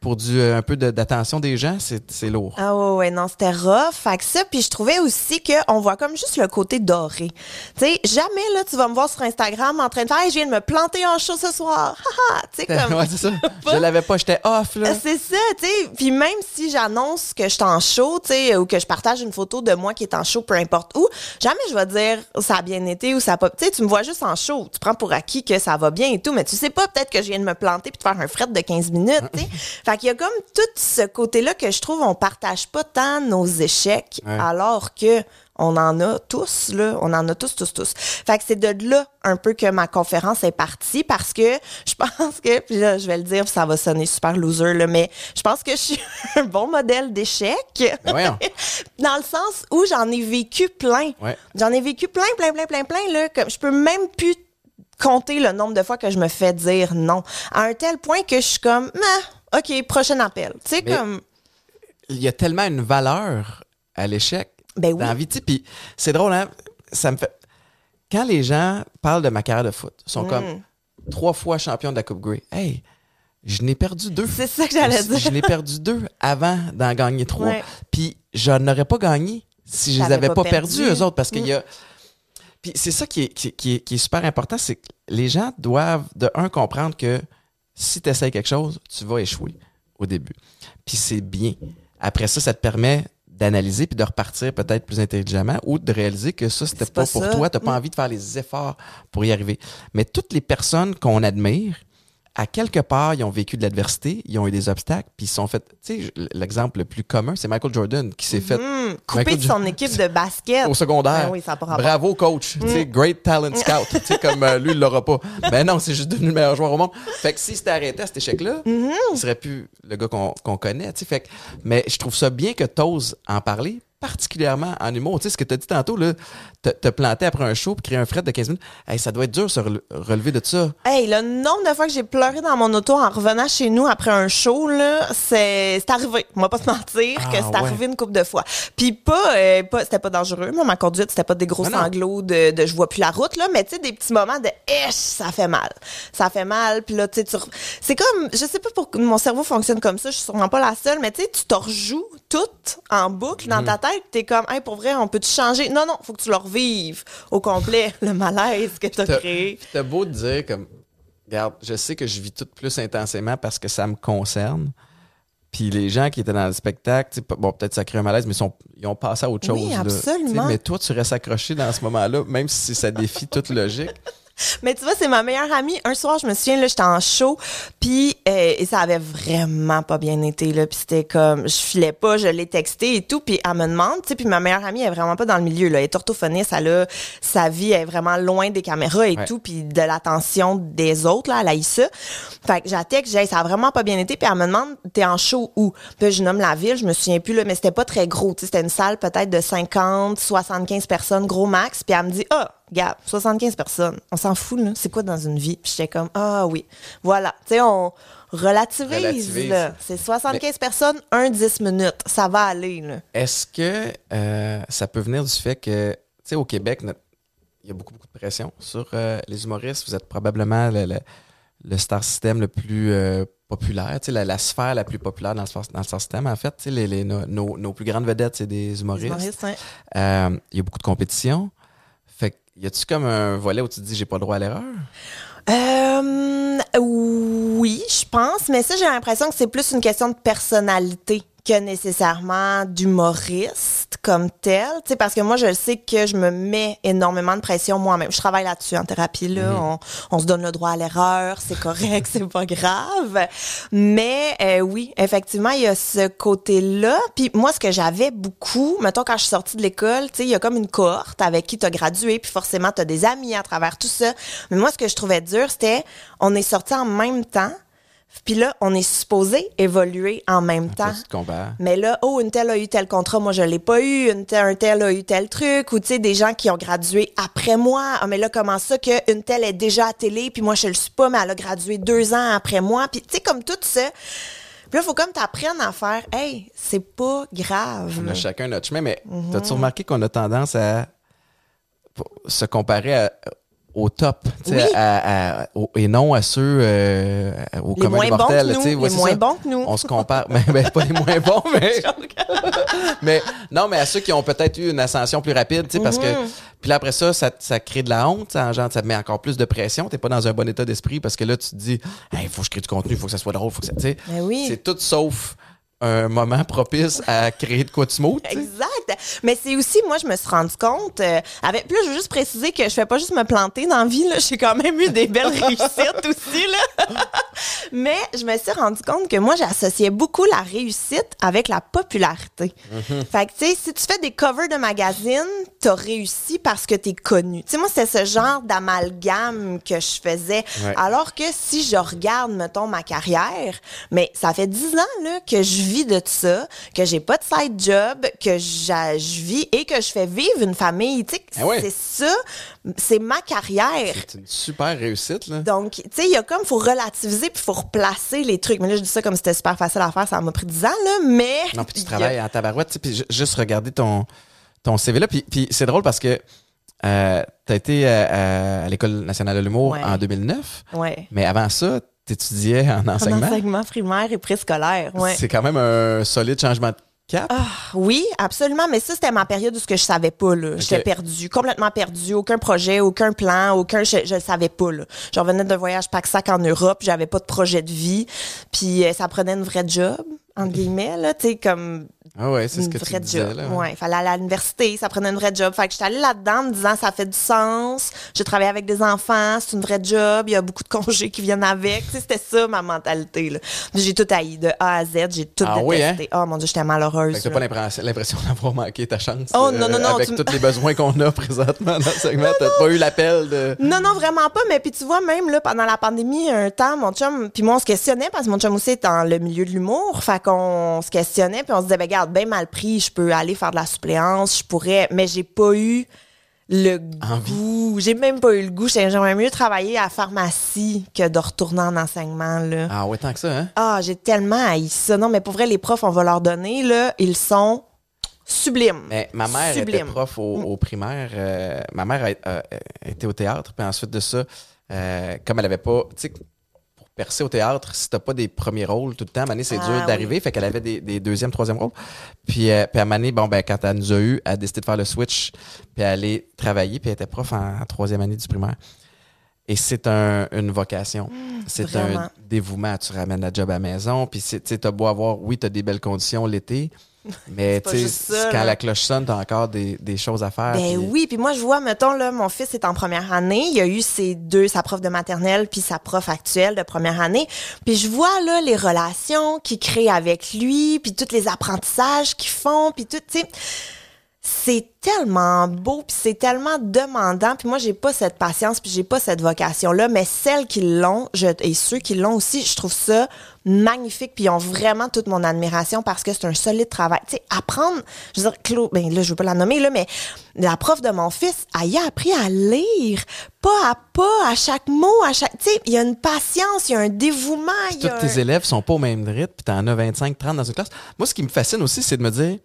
pour du, euh, un peu de- d'attention des gens. C'est lourd. Ah ouais, ouais, non, c'était rough. Fait que ça, puis je trouvais aussi qu'on voit comme juste le côté doré. Tu sais, jamais, là, tu vas me voir sur Instagram en train de faire, Hey, je viens de me planter en show ce soir. Haha, tu sais, comme... ouais, c'est ça. Je l'avais pas, j'étais off, là. Euh, C'est ça, tu sais. Puis même si j'annonce que je suis en show, tu sais, ou que je partage une photo de moi qui est en show, peu importe où, jamais je vais dire ça a bien été ou ça a pas. Tu sais, tu me vois juste en show. Tu prends pour acquis que ça va bien et tout, mais tu sais pas peut-être que je viens de me planter puis de faire un fret de 15 minutes, tu sais. Fait qu'il y a comme tout ce côté-là que je trouve on partage pas tant nos échecs, Ouais. alors que on en a tous, là. On en a tous, tous, tous. Fait que c'est de là un peu que ma conférence est partie parce que je pense que, puis là, je vais le dire, ça va sonner super loser, là, mais je pense que je suis un bon modèle d'échec. Ben. Dans le sens où j'en ai vécu plein. Ouais. J'en ai vécu plein, plein, plein, plein, plein, là. Comme, je peux même plus compter le nombre de fois que je me fais dire non. À un tel point que je suis comme, Ah, OK, prochain appel. Tu sais, comme, Il y a tellement une valeur à l'échec Ben oui. dans la vie. Puis c'est drôle, hein? Ça me fait. Quand les gens parlent de ma carrière de foot, ils sont Mm. comme trois fois champion de la Coupe Grey. Hey, je n'ai perdu deux. c'est ça que j'allais dire. Je n'ai perdu deux avant d'en gagner trois. Ouais. Puis je n'aurais pas gagné si je les avais pas pas, perdus, perdu. Mm. eux autres, parce qu'il y a. Puis c'est ça qui est, qui, qui est, qui est super important, c'est que les gens doivent, de un, comprendre que si tu essaies quelque chose, tu vas échouer au début. Puis c'est bien. Après ça, ça te permet d'analyser puis de repartir peut-être plus intelligemment ou de réaliser que ça, c'était pas, pas pour ça. toi. Tu n'as pas Mm. envie de faire les efforts pour y arriver. Mais toutes les personnes qu'on admire, à quelque part, ils ont vécu de l'adversité, ils ont eu des obstacles, puis ils se sont fait. Tu sais, l'exemple le plus commun, c'est Michael Jordan qui s'est fait Hum, coupé de son équipe de basket. au secondaire. Ben oui, ça. Mm. Bravo, coach. Tu sais, great talent scout. tu sais, comme euh, lui, il l'aura pas. Ben non, c'est juste devenu le meilleur joueur au monde. Fait que si c'était arrêté à cet échec-là, Mm-hmm. il serait plus le gars qu'on qu'on connaît. Tu sais, fait que, mais je trouve ça bien que t'oses en parler, particulièrement en humour. Tu sais, ce que tu as dit tantôt, là, te, te planter après un show puis créer un fret de 15 minutes, hey, ça doit être dur de se rele- relever de ça. Hey, le nombre de fois que j'ai pleuré dans mon auto en revenant chez nous après un show, là, c'est c'est arrivé. On va pas se mentir Ah, que c'est ouais. arrivé une couple de fois. Puis pas, euh, pas c'était pas dangereux. Moi, ma conduite, c'était pas des gros sanglots de, de je vois plus la route, là, mais tu sais, des petits moments de Esh, ça fait mal. Ça fait mal. Puis là, tu sais, re- c'est comme, je sais pas pourquoi mon cerveau fonctionne comme ça, je suis sûrement pas la seule, mais tu sais, tu te rejoues tout en boucle dans ta tête. T'es comme, hey, pour vrai, on peut te changer? Non, non, faut que tu le revives au complet, le malaise que t'as créé. t'as beau te dire comme, regarde, je sais que je vis tout plus intensément parce que ça me concerne. Puis les gens qui étaient dans le spectacle, bon, peut-être ça crée un malaise, mais ils, sont, ils ont passé à autre Oui, chose. là. absolument. Mais toi, tu restes accroché dans ce moment-là, même si ça défie toute logique. Mais tu vois, c'est ma meilleure amie. Un soir, je me souviens, là, j'étais en show, puis euh, et ça avait vraiment pas bien été, là. Puis c'était comme, je filais pas, je l'ai texté et tout, puis elle me demande, tu sais, puis ma meilleure amie elle est vraiment pas dans le milieu, là. Elle est orthophoniste, elle a sa vie, elle est vraiment loin des caméras et Ouais. tout, puis de l'attention des autres, là, elle a ça. Fait que j'ai texte, j'ai ça a vraiment pas bien été, puis elle me demande, t'es en show où? Puis je nomme la ville, je me souviens plus, là, mais c'était pas très gros, tu sais, c'était une salle peut-être de 50, 75 personnes, gros max, puis elle me dit, ah, Gab, 75 personnes, on s'en fout, là. C'est quoi dans une vie? Puis j'étais comme, ah oui. Voilà. Tu sais, on relativise, Relativise. là. C'est 75 personnes, un 10 minutes. Ça va aller, là. Est-ce que euh, ça peut venir du fait que, tu sais, au Québec, notre- il y a beaucoup, beaucoup de pression sur euh, les humoristes. Vous êtes probablement le, le- le star system le plus euh, populaire, tu sais, la, la sphère la plus populaire dans le, dans le star system. En fait, tu sais, les, les- nos, nos- nos plus grandes vedettes, c'est des humoristes. Humoriste, hein. Euh, il y a beaucoup de compétition. Y a-tu comme un volet où tu te dis, j'ai pas le droit à l'erreur? Euh, oui, je pense, mais ça, j'ai l'impression que c'est plus une question de personnalité que nécessairement d'humoriste comme tel. Tu sais, parce que moi, je sais que je me mets énormément de pression moi-même. Je travaille là-dessus en thérapie, là. on, on se donne le droit à l'erreur, c'est correct, c'est pas grave. Mais euh, oui, effectivement, il y a ce côté-là. Puis moi, ce que j'avais beaucoup, mettons, quand je suis sortie de l'école, tu sais, il y a comme une cohorte avec qui tu as gradué, puis forcément, tu as des amis à travers tout ça. Mais moi, ce que je trouvais dur, c'était, on est sortis en même temps, puis là, on est supposé évoluer en même temps. Mais là, oh, une telle a eu tel contrat, moi je l'ai pas eu, une telle, un tel a eu tel truc, ou tu sais, des gens qui ont gradué après moi. Ah, mais là, comment ça qu'une telle est déjà à télé, puis moi je le suis pas, mais elle a gradué deux ans après moi. Puis tu sais, comme tout ça. Puis là, faut comme t'apprennes à faire, hey, c'est pas grave. On a chacun notre chemin, mais Mhm. t'as-tu remarqué qu'on a tendance à se comparer à- au top, Oui. à- à- au- et non à ceux euh, aux Les moins bons que nous, les moins ça. bons que nous. On se compare, mais, mais pas les moins bons, mais, mais non, mais à ceux qui ont peut-être eu une ascension plus rapide, tu sais, parce que Mhm. puis là après ça, ça, ça crée de la honte, ça, engendre- ça te met encore plus de pression. T'es pas dans un bon état d'esprit parce que là tu te dis, il faut que je crée du contenu, il faut que ça soit drôle, faut que ça, tu sais, Ben oui. c'est tout sauf un moment propice à créer de quoi de smooth. Exact. Mais c'est aussi, moi, je me suis rendu compte, euh, avec, puis là, je veux juste préciser que je fais pas juste me planter dans la vie, là. J'ai quand même eu des belles réussites aussi, là. Mais je me suis rendu compte que moi, j'associais beaucoup la réussite avec la popularité. Mhm. Fait que, tu sais, si tu fais des covers de magazines, t'as réussi parce que t'es connu. Tu sais, moi, c'est ce genre d'amalgame que je faisais. Ouais. Alors que si je regarde, mettons, ma carrière, mais ça fait dix ans, là, que je vis de ça, que j'ai pas de side job, que je vis et que je fais vivre une famille. Tu sais, Ah ouais. c'est ça, c'est ma carrière. C'est une super réussite, là. Donc, tu sais, il y a comme, faut relativiser puis faut replacer les trucs. Mais là, je dis ça comme c'était super facile à faire, ça m'a pris 10 ans, là, mais. Non, puis tu travailles en tabarouette, puis ju- juste regarder ton, ton CV là, puis, c'est drôle parce que euh, tu as été euh, à l'École nationale de l'humour Ouais. en 2009, Ouais. mais avant ça, tu étudiais en En enseignement? enseignement primaire et préscolaire, ouais. C'est quand même un solide changement de cap? Ah, oui, absolument. Mais ça, c'était ma période où ce que je savais pas, là. J'étais perdue, complètement perdue. Aucun projet, aucun plan, aucun, je, je le savais pas, là. Je revenais d'un voyage pack-sac en Europe, j'avais pas de projet de vie. Puis euh, ça prenait une vraie job, entre guillemets, là. Tu sais, comme Ah ouais, c'est ce que tu disais, job. là. Ouais, il fallait aller à l'université, ça prenait une vraie job. Fait que j'étais allée là-dedans en me disant ça fait du sens. Je travaille avec des enfants, c'est une vraie job, il y a beaucoup de congés qui viennent avec. C'était ça ma mentalité. là. J'ai tout haï de A à Z, j'ai tout Ah oui, détesté. Oh mon dieu, j'étais malheureuse. Fait que t'as pas l'impression l'impression d'avoir manqué ta chance. Oh, non, non, non, Avec tu tous les besoins qu'on a présentement dans le segment, t'as pas eu l'appel de. Non, non, vraiment pas. Mais puis tu vois, même là, pendant la pandémie, un temps, mon chum, puis moi, on se questionnait parce que mon chum aussi est dans le milieu de l'humour. Fait qu'on se questionnait, puis on se disait, ben, regarde, bien mal pris, je peux aller faire de la suppléance, je pourrais, mais j'ai pas eu le Envie. goût. J'ai même pas eu le goût. J'ai- J'aimerais mieux travailler à la pharmacie que de retourner en enseignement, là. Ah ouais, tant que ça, hein? Ah, j'ai tellement haï ça. Non, mais pour vrai, les profs, on va leur donner, là, ils sont sublimes. Mais ma mère était Sublime. prof au, au primaire. euh, ma mère a, a- a été au théâtre, puis ensuite de ça, euh, comme elle avait pas. Tu percer au théâtre, si t'as pas des premiers rôles tout le temps, donné, c'est Ah, dur oui. d'arriver. Fait qu'elle avait des, des deuxième, troisième rôles. Puis, euh, puis à donné, bon, ben, quand elle nous a eu, elle a décidé de faire le switch, puis aller travailler, puis elle était prof en, en troisième année du primaire. Et c'est un, une vocation. c'est un Mmh, dévouement. Tu ramènes la job à la maison, puis c'est- tu t'as beau avoir, oui, t'as des belles conditions l'été, mais tu sais, quand là. la cloche sonne, t'as encore des, des choses à faire. Ben oui, puis moi je vois, mettons là, mon fils est en première année, il a eu ses deux, sa prof de maternelle puis sa prof actuelle de première année, puis je vois là les relations qu'il crée avec lui, puis tous les apprentissages qu'ils font, puis tout, tu sais, c'est tellement beau, puis c'est tellement demandant, puis moi j'ai pas cette patience, puis j'ai pas cette vocation là, mais celles qui l'ont, je, et ceux qui l'ont aussi, je trouve ça magnifique, puis ils ont vraiment toute mon admiration parce que c'est un solide travail. Tu sais, apprendre, je veux dire, Claude, ben là je veux pas la nommer là, mais la prof de mon fils, elle y a appris à lire, pas à pas, à chaque mot, à chaque, tu sais, il y a une patience, il y a un dévouement, y tous tes un- élèves sont pas au même rythme, puis t'en as 25, 30 dans une classe. Moi, ce qui me fascine aussi, c'est de me dire,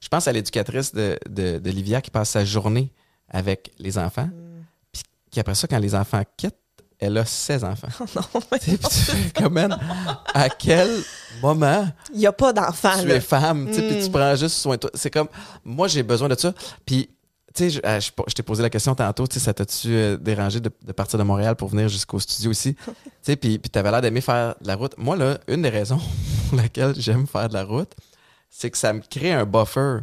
je pense à l'éducatrice de, de, de Livia qui passe sa journée avec les enfants, Mm. puis qui après ça, quand les enfants quittent, elle a 16 enfants. non, mais fais comme, man, à quel moment il y a pas d'enfant tu là. es femme, puis tu prends juste soin de toi. C'est comme, moi, j'ai besoin de ça. Puis, tu sais, je, euh, je- je t'ai posé la question tantôt, tu sais, ça t'a-tu euh, dérangé de, de partir de Montréal pour venir jusqu'au studio ici? tu sais, puis, puis t'avais l'air d'aimer faire de la route. Moi, là, une des raisons pour laquelle j'aime faire de la route, c'est que ça me crée un buffer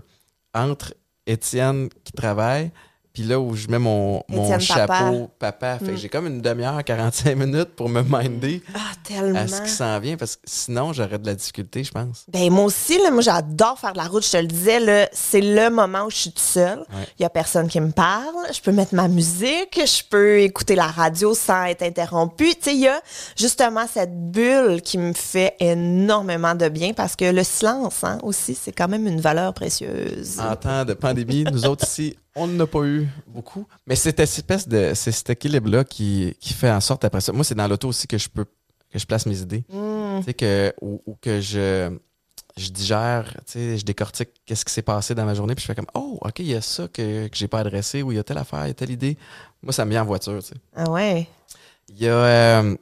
entre Étienne qui travaille, puis là où je mets mon, mon papa. chapeau papa. Fait que j'ai comme une demi-heure, 45 minutes pour me minder Ah, tellement. à ce qui s'en vient, parce que sinon, j'aurais de la difficulté, je pense. Ben moi aussi là, moi j'adore faire de la route, je te le disais là, c'est le moment où je suis toute seule. Il Ouais. y a personne qui me parle, je peux mettre ma musique, je peux écouter la radio sans être interrompue. Tu sais, il y a justement cette bulle qui me fait énormément de bien parce que le silence hein, aussi, c'est quand même une valeur précieuse. En temps de pandémie, nous autres ici, on n'en a pas eu beaucoup. Mais c'est cette espèce de. C'est cet équilibre-là qui, qui fait en sorte après ça. Moi, c'est dans l'auto aussi que je peux que je place mes idées. Mm. Tu sais, que, ou, ou que je, je digère, tu sais, je décortique qu'est-ce qui s'est passé dans ma journée, puis je fais comme Oh, OK, il y a ça que, que j'ai pas adressé, ou il y a telle affaire, il y a telle idée. Moi, ça me vient en voiture, tu sais. Ah ouais. Il y a. euh,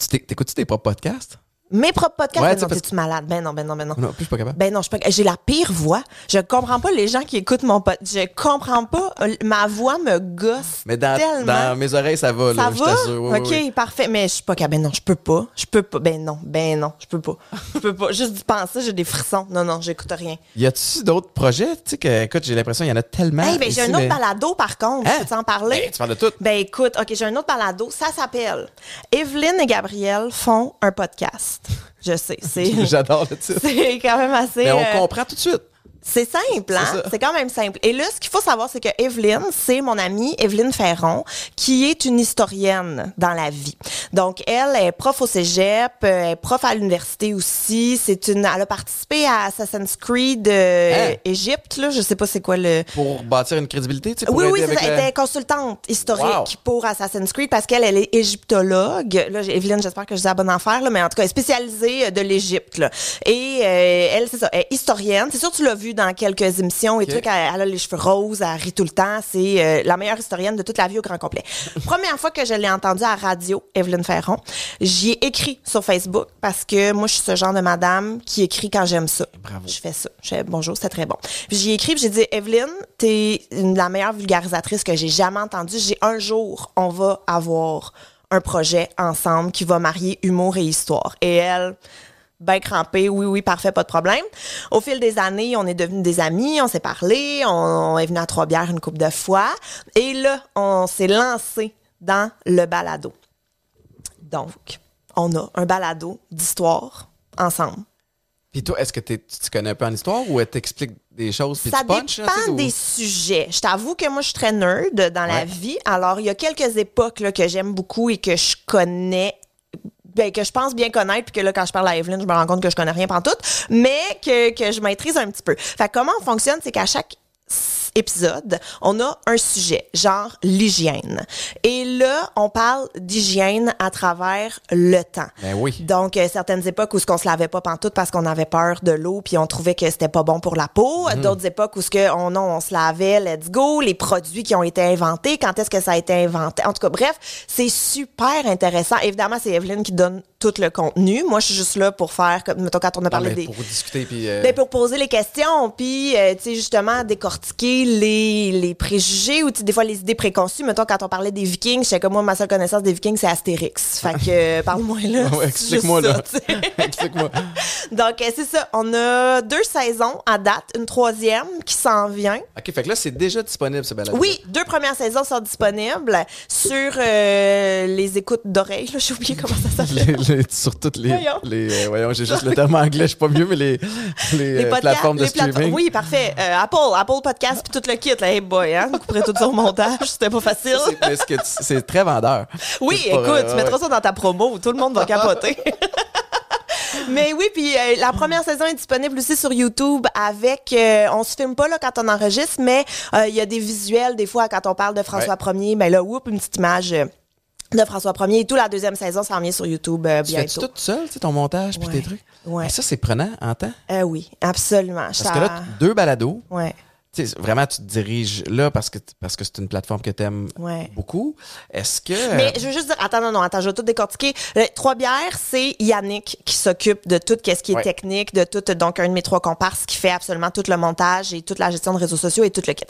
tu t'é- t'écoutes-tu tes propres podcasts? Mes propres podcasts, Ouais, ben non, malade? Ben non, ben non, ben non. Non, plus je suis pas capable. Ben non, je suis pas- j'ai la pire voix. Je comprends pas les gens qui écoutent mon podcast. Je comprends pas. Euh, Ma voix me gosse Mais dans, tellement. dans mes oreilles, ça va, là, Ça je va? t'assure. Oui, ok, oui, parfait. Mais je suis pas capable. Ben non, je peux pas. Je peux pas. Ben non, ben non, je peux pas. Je peux pas. Juste d'y penser, j'ai des frissons. Non, non, j'écoute rien. Y a-tu d'autres projets? Tu sais que, écoute, j'ai l'impression qu'il y en a tellement. Hey, ben j'ai un autre mais- balado par contre. Hein? Je peux t'en parler? Ben, tu parles de tout. Ben écoute, ok, j'ai un autre balado. Ça s'appelle Evelyne et Gabriel font un podcast. Je sais, J'adore le titre. c'est quand même assez. Mais on euh, comprend tout de suite. C'est simple, hein? C'est quand même simple. Et là, ce qu'il faut savoir, c'est que Evelyne, c'est mon amie Evelyne Ferron, qui est une historienne dans la vie. Donc, elle est prof au cégep, euh, elle est prof à l'université aussi. C'est une, elle a participé à Assassin's Creed euh, Hein? Égypte, là. Je sais pas c'est quoi le. Pour bâtir une crédibilité, tu sais, pour Oui, aider oui, avec ça. Elle le- était consultante historique Wow. pour Assassin's Creed parce qu'elle, elle est égyptologue. Là, Evelyne, j'espère que je dis la bonne affaire, là, mais en tout cas, elle est spécialisée euh, de l'Égypte. là. Et euh, elle, c'est ça, elle est historienne. C'est sûr, tu l'as vu dans quelques émissions et trucs. Elle, elle a les cheveux roses, elle rit tout le temps. C'est euh, la meilleure historienne de toute la vie au grand complet. Première fois que je l'ai entendue à la radio, Evelyne Ferron, j'y ai écrit sur Facebook parce que moi, je suis ce genre de madame qui écrit quand j'aime ça. Bravo. Je fais ça. Je fais bonjour, c'est très bon. Puis j'y ai écrit, j'ai dit Evelyne, t'es la meilleure vulgarisatrice que j'ai jamais entendue. J'ai un jour, on va avoir un projet ensemble qui va marier humour et histoire. Et elle, ben crampée, oui, oui, parfait, pas de problème. Au fil des années, on est devenus des amis, on s'est parlé, on, on est venu à Trois-Bières une couple de fois. Et là, on s'est lancé dans le balado. Donc, on a un balado d'histoire ensemble. Puis toi, est-ce que tu te connais un peu en histoire ou elle t'explique des choses puis Ça tu punches? là, tu sais, dépend ou- des sujets. Je t'avoue que moi, je suis très nerd dans la vie. Alors, il y a quelques époques là, que j'aime beaucoup et que je connais. Ben, que je pense bien connaître, puis que là, quand je parle à Evelyn, je me rends compte que je connais rien pantoute, mais que, que je maîtrise un petit peu. Fait comment on fonctionne, c'est qu'à chaque épisode, on a un sujet, genre l'hygiène. Et là, on parle d'hygiène à travers le temps. Ben oui. Donc, euh, certaines époques où ce qu'on se lavait pas pantoute parce qu'on avait peur de l'eau puis on trouvait que c'était pas bon pour la peau. Mhm. D'autres époques où ce que, on, non, on se lavait, let's go. Les produits qui ont été inventés, quand est-ce que ça a été inventé? En tout cas, bref, c'est super intéressant. Évidemment, c'est Evelyne qui donne tout le contenu. Moi, je suis juste là pour faire, comme, mettons, quand on a parlé des... Pour discuter puis. euh, Ben, pour poser les questions, puis, euh, tu sais, justement, décortiquer les, les préjugés ou, tu sais, des fois, les idées préconçues. Mettons, quand on parlait des Vikings, je sais que moi, ma seule connaissance des Vikings, c'est Astérix. Fait que, euh, parle-moi là. Ouais, C'est explique-moi, là. Explique-moi. Donc, euh, c'est ça. On a deux saisons à date, une troisième qui s'en vient. OK, fait que là, c'est déjà disponible, ce balade. Oui, deux premières saisons sont disponibles sur euh, les écoutes d'oreilles. J'ai oublié comment ça s'appelle. Les- sur toutes les. Voyons. les euh, voyons, j'ai juste le terme anglais, je suis pas mieux, mais les, les, Les euh, podcasts, plateformes de streaming. Oui, parfait. Euh, Apple, Apple Podcast puis tout le kit. Là. Hey boy, hein? On couperait tout ça au montage. C'était pas facile. C'est- très vendeur. Oui, écoute, ouais, tu mettras ouais. ça dans ta promo. Tout le monde va capoter. Mais oui, puis euh, la première saison est disponible aussi sur YouTube avec, euh, on se filme pas là quand on enregistre, mais euh, il y a des visuels des fois quand on parle de François Ier, mais là, oups, une petite image de François Ier et tout. La deuxième saison s'en vient sur YouTube euh, Tu fais bientôt. tout seul, tu sais, ton montage puis Ouais. tes trucs? Ouais. Et ça, c'est prenant en temps. Euh, oui, absolument. Parce Ça- que là, deux balados. ouais. Tu vraiment, tu te diriges là parce que, parce que c'est une plateforme que tu aimes Ouais. beaucoup. Est-ce que. Mais je veux juste dire, attends, non, non, attends, je vais tout décortiquer. Euh, trois bières, c'est Yannick qui s'occupe de tout ce qui est Ouais. technique, de tout, donc un de mes trois comparses qui fait absolument tout le montage et toute la gestion de réseaux sociaux et tout le kit.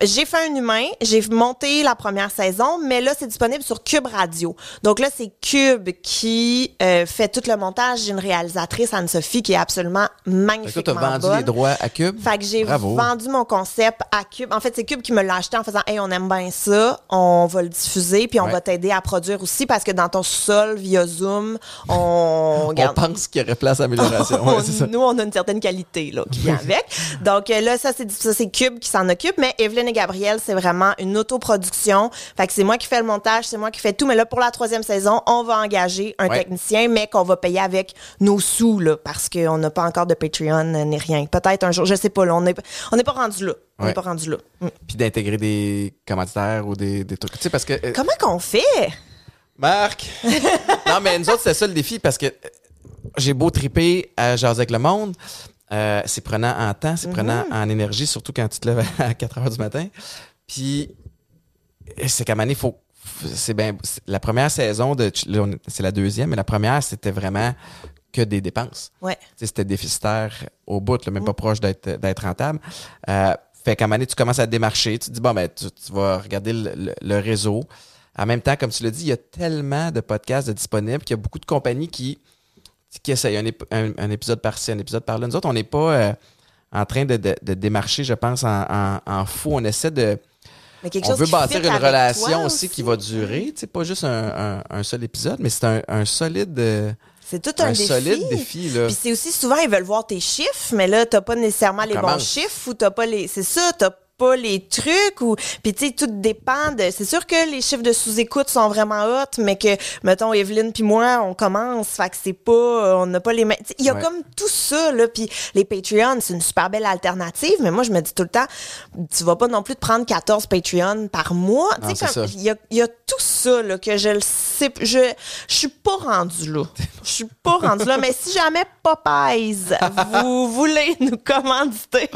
J'ai fait un humain, j'ai monté la première saison, mais là, c'est disponible sur Cube Radio. Donc là, c'est Cube qui euh, fait tout le montage. J'ai une réalisatrice, Anne-Sophie, qui est absolument Fait que toi, magnifiquement t'as vendu bonne. les droits à Cube? Fait que j'ai vendu mon concept à Cube. En fait, c'est Cube qui me l'a acheté en faisant Hey, on aime bien ça, on va le diffuser, puis on Ouais. va t'aider à produire aussi parce que dans ton sol via Zoom, on. Pense qu'il y aurait place à amélioration. Ouais, ça. nous, on a une certaine qualité là, qui vient avec. Donc euh, là, ça, c'est Cube qui s'en occupe, mais Evelyne et Gabriel, c'est vraiment une autoproduction. Fait que c'est moi qui fais le montage, c'est moi qui fais tout. Mais là, pour la troisième saison, on va engager un Ouais. technicien, mais qu'on va payer avec nos sous, là, parce qu'on n'a pas encore de Patreon euh, ni rien. Peut-être un jour, je sais pas, là, on n'est on n'est pas rendu là. On n'est Ouais. pas rendu là. Mm. Puis d'intégrer des commanditaires ou des, des trucs. Tu sais, parce que. euh, Comment qu'on fait? Marc! non, mais nous autres, c'est ça le défi parce que euh, j'ai beau triper à jaser avec le monde. euh, c'est prenant en temps, c'est prenant en énergie, surtout quand tu te lèves à 4 heures du matin. Puis, c'est qu'à donné, faut. C'est bien. La première saison de. C'est la deuxième, mais la première, c'était vraiment que des dépenses. Ouais. C'était déficitaire au bout, là, même pas proche d'être d'être rentable. Euh, fait qu'à un moment donné, tu commences à te démarcher. Tu te dis, bon, ben, tu, tu vas regarder le, le- le réseau. En même temps, comme tu l'as dit, il y a tellement de podcasts de disponibles qu'il y a beaucoup de compagnies qui, qui essayent un, ép- un- un épisode par-ci, un épisode par-là. Nous autres, on n'est pas euh, en train de, de- de démarcher, je pense, en, en, en fou. On essaie de. Mais quelque On chose veut bâtir une relation aussi, qui va durer. Sais, pas juste un, un- un seul épisode, mais c'est un, un solide, euh, C'est tout un, un défi. solide défi. Là. Puis c'est aussi souvent, ils veulent voir tes chiffres, mais là, t'as pas nécessairement les bons chiffres ou t'as pas les. C'est ça, t'as pas les trucs ou puis tu sais tout dépend de c'est sûr que les chiffres de sous-écoute sont vraiment hot mais que mettons Evelyne puis moi on commence fait que c'est pas on n'a pas les il y a Ouais. comme tout ça là puis les Patreons c'est une super belle alternative mais moi je me dis tout le temps tu vas pas non plus te prendre 14 Patreons par mois tu sais il y a, il y a tout ça là, que je le sais je je suis pas rendue là. Je suis pas rendue là mais si jamais Popeyes vous voulez nous commanditer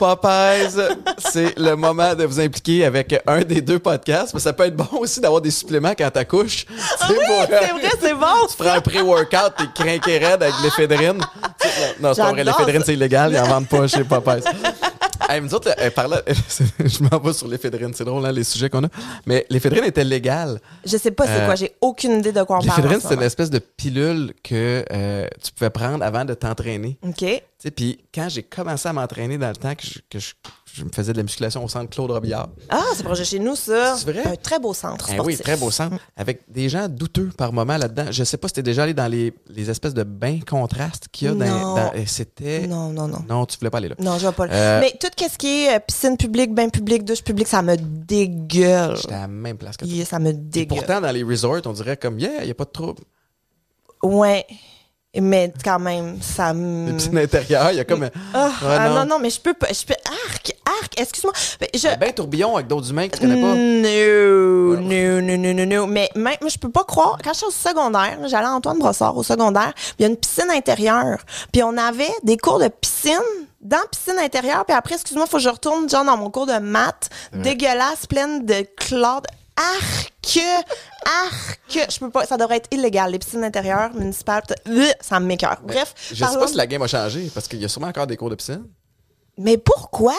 Popeyes, c'est le moment de vous impliquer avec un des deux podcasts. Mais ça peut être bon aussi d'avoir des suppléments quand t'accouches. Pour, euh, c'est vrai c'est bon Tu prends un pré-workout, t'es crinqué raide avec l'éphédrine. Non, c'est pas vrai. L'éphédrine, c'est illégal. Ils en vendent pas chez Popeyes. Hey, nous autres, là, euh, par là, je m'en vais sur l'éphédrine. C'est drôle, hein, les sujets qu'on a. Mais l'éphédrine était légale. Je sais pas c'est Euh, quoi, j'ai aucune idée de quoi on parle. L'éphédrine, c'est une espèce de pilule que euh, tu pouvais prendre avant de t'entraîner. OK. Tu sais, Puis quand j'ai commencé à m'entraîner dans le temps que je, que je, je me faisais de la musculation au centre Claude Robillard, Ah, c'est proche de chez nous, ça. C'est vrai? Un très beau centre Eh oui, très beau centre, avec des gens douteux par moment là-dedans. Je sais pas si t'es déjà allé dans les, les espèces de bains contrastes qu'il y a dans... Et C'était... Non, non, non. Non, tu voulais pas aller là. Non, je vais pas. Euh, Mais tout ce qui est euh, piscine publique, bain public, douche publique, ça me dégueule. J'étais à la même place que toi. Yeah, ça me Et dégueule. pourtant, dans les resorts, on dirait comme, yeah, il n'y a pas de trouble. Ouais. Mais quand même, ça me... piscines intérieures, il y a comme un, Ah, ah, non. non, non, mais je peux pas. Je peux... Arc, arc, excuse-moi. Je... un bain tourbillon avec d'autres humains que tu connais pas. No, no, no, no, no, no. Mais même, je peux pas croire. Quand j'étais au secondaire, j'allais à Antoine Brossard au secondaire, il y a une piscine intérieure. Puis on avait des cours de piscine dans la piscine intérieure. Puis après, excuse-moi, faut que je retourne genre dans mon cours de maths, dégueulasse, pleine de chlore. Arc, arc. Je peux pas. Ça devrait être illégal. Les piscines intérieures municipales, ça me m'écoeure. Bref. Je sais pas si la game a changé, parce qu'il y a sûrement encore des cours de piscine. mais pourquoi?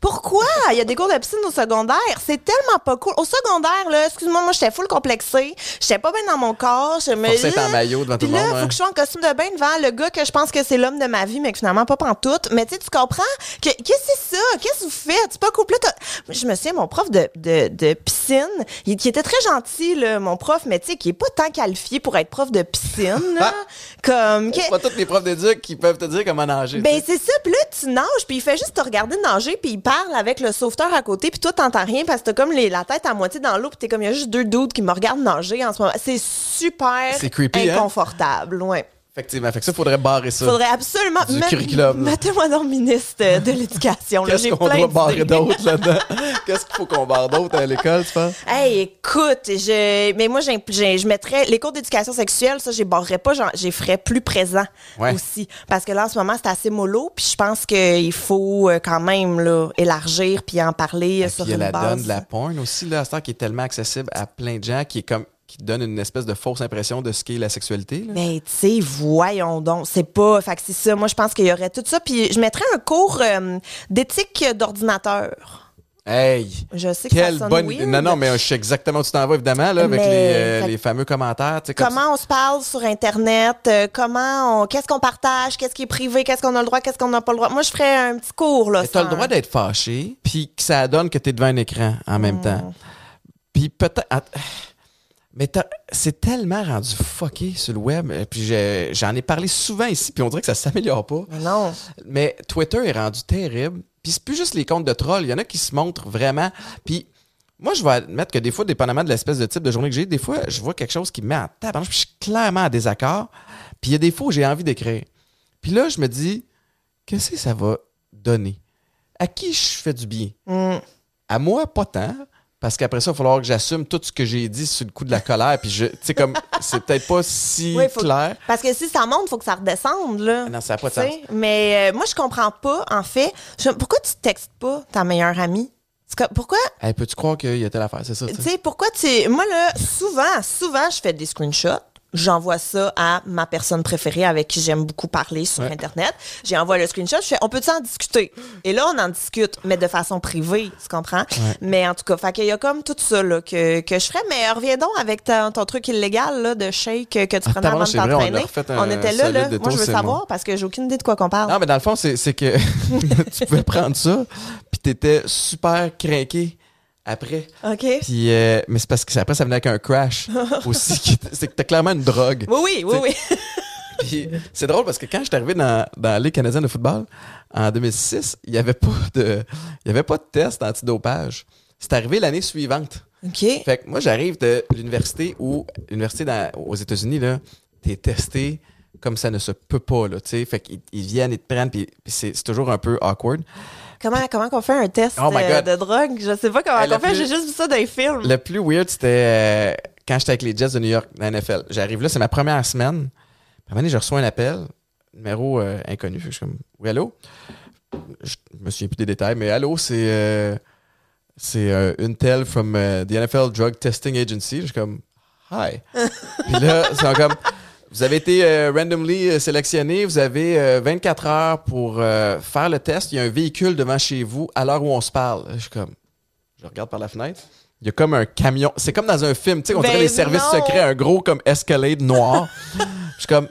Pourquoi? Il y a des cours de piscine au secondaire. C'est tellement pas cool. Au secondaire, là, excuse-moi, moi, j'étais full complexée. J'étais pas bien dans mon corps. Je me Forcé en maillot devant tout le là, monde. faut ouais. que je sois en costume de bain devant le gars que je pense que c'est l'homme de ma vie, mais que finalement pas pantoute. Mais tu sais, tu comprends? que Qu'est-ce que c'est ça? Qu'est-ce que vous faites? C'est pas cool. Là, je me souviens, mon prof de, de, de piscine, il, qui était très gentil, là, mon prof, mais tu sais, qui est pas tant qualifié pour être prof de piscine, là. Comme, C'est pas tous les profs d'éduc qui peuvent te dire comment nager. ben c'est ça, puis là tu nages, puis il fait juste te regarder nager, puis il parle avec le sauveteur à côté, puis toi t'entends rien parce que t'as comme les, la tête à moitié dans l'eau, puis t'es comme il y a juste deux dudes qui me regardent nager en ce moment. C'est super C'est creepy, hein? inconfortable, ouais. Effectivement. Fait que ça, faudrait barrer ça. Faudrait absolument Du curriculum. Mettez-moi dans le ministre de l'éducation. Qu'est-ce qu'on doit barrer d'autre là-dedans? Qu'est-ce qu'il faut qu'on barre d'autre à l'école, tu penses? Hey, écoute, je, mais moi, j'ai- je mettrais les cours d'éducation sexuelle, ça, je les barrerais pas, les ferais plus présents Ouais. aussi. Parce que là, en ce moment, c'est assez mollo, puis je pense qu'il faut euh, quand même là, élargir puis en parler euh, Puis sur il y a une la base. donne de la porn aussi, là, à ce temps, qui est tellement accessible à plein de gens, qui est comme qui donne une espèce de fausse impression de ce qu'est la sexualité. là? Ben, tu sais, voyons donc, c'est pas. Fait que c'est ça. Moi, je pense qu'il y aurait tout ça. Puis je mettrais un cours euh, d'éthique d'ordinateur. Hey! Je sais que Quelle ça bonne weird. Non, non, mais je sais exactement où tu t'en vas, évidemment, là, avec Mais- les, euh, les fameux commentaires. comme Comment on se parle sur Internet, euh, comment on, qu'est-ce qu'on partage, qu'est-ce qui est privé, qu'est-ce qu'on a le droit, qu'est-ce qu'on n'a pas le droit. Moi, je ferais un petit cours, là. Mais t'as le droit d'être fâché, puis que ça donne que t'es devant un écran en même temps. Puis peut-être... Mais c'est tellement rendu fucké sur le web. euh, Puis j'en ai parlé souvent ici, puis on dirait que ça s'améliore pas. Non. Mais Twitter est rendu terrible. Puis c'est plus juste les comptes de trolls. Il y en a qui se montrent vraiment. Puis moi, je vais admettre que des fois, dépendamment de l'espèce de type de journée que j'ai, des fois, je vois quelque chose qui me met en puis je suis clairement en désaccord. Puis il y a des fois où j'ai envie d'écrire. Puis là, je me dis, qu'est-ce que ça va donner? À qui je fais du bien? Mm. À moi, pas tant. Parce qu'après ça, il va falloir que j'assume tout ce que j'ai dit sur le coup de la colère. Puis je, tu sais, comme, c'est peut-être pas si Oui, clair. Parce que si ça monte, faut que ça redescende, là. Non, ça n'a pas de sens. Mais euh, moi, je comprends pas, en fait. Je- pourquoi tu textes pas ta meilleure amie? Pourquoi, Hey, peux-tu croire qu'il y a telle affaire? C'est ça, tu sais, pourquoi tu. Moi, là, souvent, souvent, je fais des screenshots. J'envoie ça à ma personne préférée avec qui j'aime beaucoup parler sur Ouais. Internet. J'ai envoyé le screenshot, je fais, on peut-tu en discuter? Et là, on en discute, mais de façon privée, tu comprends? Mais en tout cas, fait qu'il y a comme tout ça, là, que, que je ferais. Mais reviens donc avec ta- ton truc illégal, là, de shake que tu Ah, prenais avant de on t'entraîner. On, était là, là. détour, Moi, je veux savoir moi. parce que j'ai aucune idée de quoi qu'on parle. Non, mais dans le fond, c'est c'est que tu pouvais prendre ça, puis t'étais super craqué après. OK? Puis, euh, mais c'est parce que après, ça venait avec un crash aussi. C'est que t'as clairement une drogue. Oui, oui, oui, oui. Puis c'est drôle parce que quand je suis arrivé dans, dans la Ligue canadienne de football en 2006, il n'y avait pas de il y avait pas de test antidopage. C'est arrivé l'année suivante. OK. Fait que moi j'arrive de l'université où l'université dans- aux États-Unis là, t'es testé comme ça ne se peut pas là, tu sais. Fait qu'ils ils viennent, ils te prennent puis puis c'est c'est toujours un peu awkward. Comment, comment qu'on fait un test Oh euh, de drogue? Je sais pas comment a qu'on fait, j'ai juste vu ça dans les films. Le plus weird, c'était euh, quand j'étais avec les Jets de New York, dans la NFL. J'arrive là, c'est ma première semaine. Puis à un moment donné, je reçois un appel, numéro euh, inconnu. Je suis comme, oui, allô? Je me souviens plus des détails, mais allô, c'est euh, c'est une telle from euh, the NFL Drug Testing Agency. Je suis comme, hi. Puis là, c'est comme, vous avez été euh, randomly euh, sélectionné, vous avez euh, 24 heures pour euh, faire le test. Il y a un véhicule devant chez vous à l'heure où on se parle. Je suis comme, je regarde par la fenêtre. Il y a comme un camion. C'est comme dans un film, tu sais, on Ben dirait les services secrets, un gros comme escalade noir. je suis comme,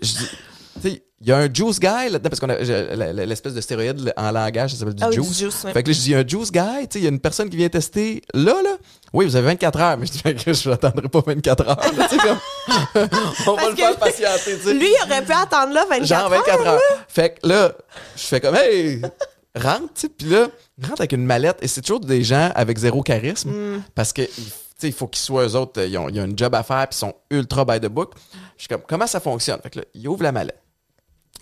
je dis, tu sais, il y a un juice guy là-dedans, parce qu'on a l'espèce de stéroïde en langage, ça s'appelle du Ah oui, du juice. Fait que là, je dis, il y a un juice guy, tu sais, il y a une personne qui vient tester là, là. Oui, vous avez 24 heures, mais je dis, que je n'attendrai pas 24 heures. là, comme, on va le faire patienter, tu sais. Lui, il aurait pu attendre là 24 Genre 24 heures. heures. Fait que là, je fais comme, hey, rentre, tu sais. Puis là, rentre avec une mallette. Et c'est toujours des gens avec zéro charisme. Mm. Parce que, tu sais, il faut qu'ils soient eux autres, ils ont, ils ont une job à faire, puis ils sont ultra by the book. Je suis comme, comment ça fonctionne? Fait que là, il ouvre la mallette.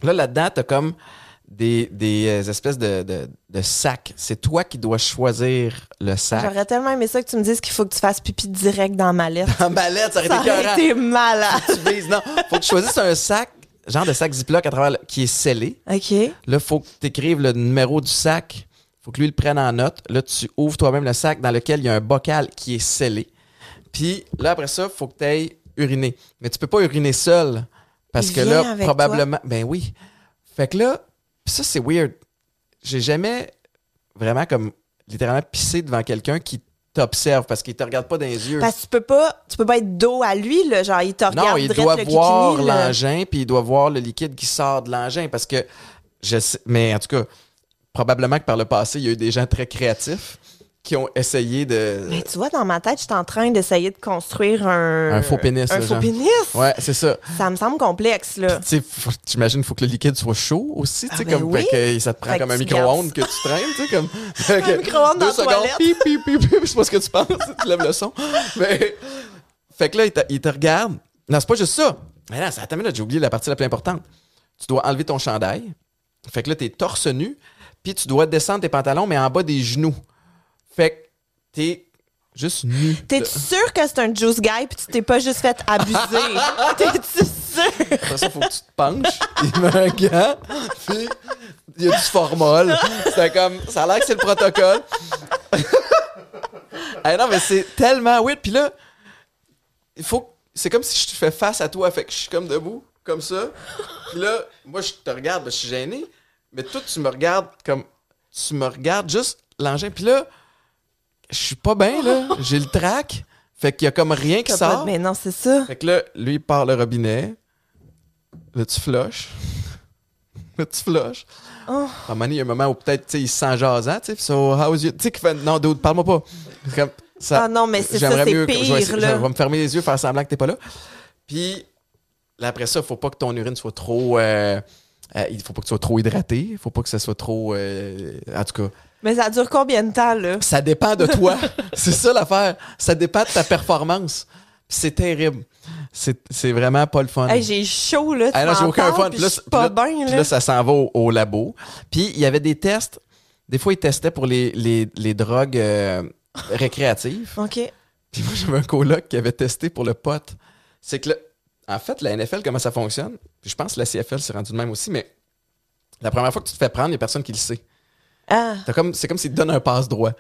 Là, là-dedans, t'as comme des, des euh, espèces de, de, de sacs. C'est toi qui dois choisir le sac. J'aurais tellement aimé ça que tu me dises qu'il faut que tu fasses pipi direct dans ma lettre. Mallette, ça aurait Ça été aurait été malade. Tu vises. Non, faut que tu choisisses un sac, genre de sac Ziploc à travers le- qui est scellé. OK. Là, faut que tu écrives le numéro du sac. faut que lui le prenne en note. Là, tu ouvres toi-même le sac dans lequel il y a un bocal qui est scellé. Puis là, après ça, faut que tu ailles uriner. Mais tu peux pas uriner seul. Parce Il que là, avec probablement. Ben oui. Fait que là, ça, c'est weird. J'ai jamais vraiment comme littéralement pissé devant quelqu'un qui t'observe parce qu'il te regarde pas dans les yeux. Parce que tu peux pas, tu peux pas être dos à lui, là. Genre, il te regarde Non, il doit le voir l'engin, puis il doit voir le liquide qui sort de l'engin. Parce que, je sais, mais en tout cas, probablement que par le passé, il y a eu des gens très créatifs qui ont essayé de. Mais tu vois, dans ma tête, je suis en train d'essayer de construire un... Un faux pénis, Un là, faux genre. pénis? Ouais, c'est ça. Ça me semble complexe, là. Tu sais, faut- j'imagine qu'il faut que le liquide soit chaud aussi, tu sais, Ah, ben comme oui. fait que ça te prend Fait comme un micro-ondes que tu traînes, tu sais, comme. un micro-ondes dans la toilette. Pip, pip, pip, pip, c'est pas ce que tu penses, tu lèves le son. Mais, fait que là, il te, il te regarde. Non, c'est pas juste ça. Mais là, ça attends, là, j'ai oublié la partie la plus importante. Tu dois enlever ton chandail. Fait que là, t'es torse nu, puis tu dois descendre tes pantalons, mais en bas des genoux. Fait que t'es juste nu. T'es-tu sûr que c'est un juice guy puis tu t'es pas juste fait abuser? T'es-tu sûr? Après ça, faut que tu te penches, il met un gant, puis il y a du formol. C'est comme, ça a l'air que c'est le protocole. Ah non, mais c'est tellement weird. Puis là, il faut, c'est comme si je te fais face à toi, fait que je suis comme debout, comme ça. Puis là, moi, je te regarde, ben, je suis gêné, mais toi, tu me regardes comme, tu me regardes juste l'engin. Puis là, je suis pas bien, là. J'ai le trac. Fait qu'il y a comme rien qui sort. Mais non, c'est ça. Fait que là, lui, il part le robinet. Là, tu flushes. là, tu flushes. Oh. À un moment donné, il y a un moment où peut-être, tu sais, il se sent jasant, tu sais. So, how is you? Tu sais, qu'il fait, non, dude, parle-moi pas. Comme, ça, Ah non, mais c'est ça, j'aimerais c'est mieux que- je vais pire. Je vais me fermer les yeux, faire semblant que t'es pas là. Puis, là, après ça, faut pas que ton urine soit trop. euh, euh, il faut pas que tu sois trop hydraté. Il faut pas que ça soit trop. euh, en tout cas, Mais ça dure combien de temps, là? ça dépend de toi. c'est ça l'affaire. Ça dépend de ta performance. C'est terrible. C'est vraiment pas le fun. Hey, j'ai chaud, là. tu Ah non, j'ai aucun fun. puis là, pas là- bien, puis là. là, ça s'en va au, au labo. Puis il y avait des tests. Des fois, ils testaient pour les, les, les drogues euh, récréatives. OK. Puis moi, j'avais un coloc qui avait testé pour le pot. C'est que, là, en fait, la NFL, comment ça fonctionne? Puis je pense que la CFL s'est rendu de même aussi, mais la première fois que tu te fais prendre, il n'y a personne qui le sait. Ah. Comme, c'est comme s'ils te donnent un passe-droit.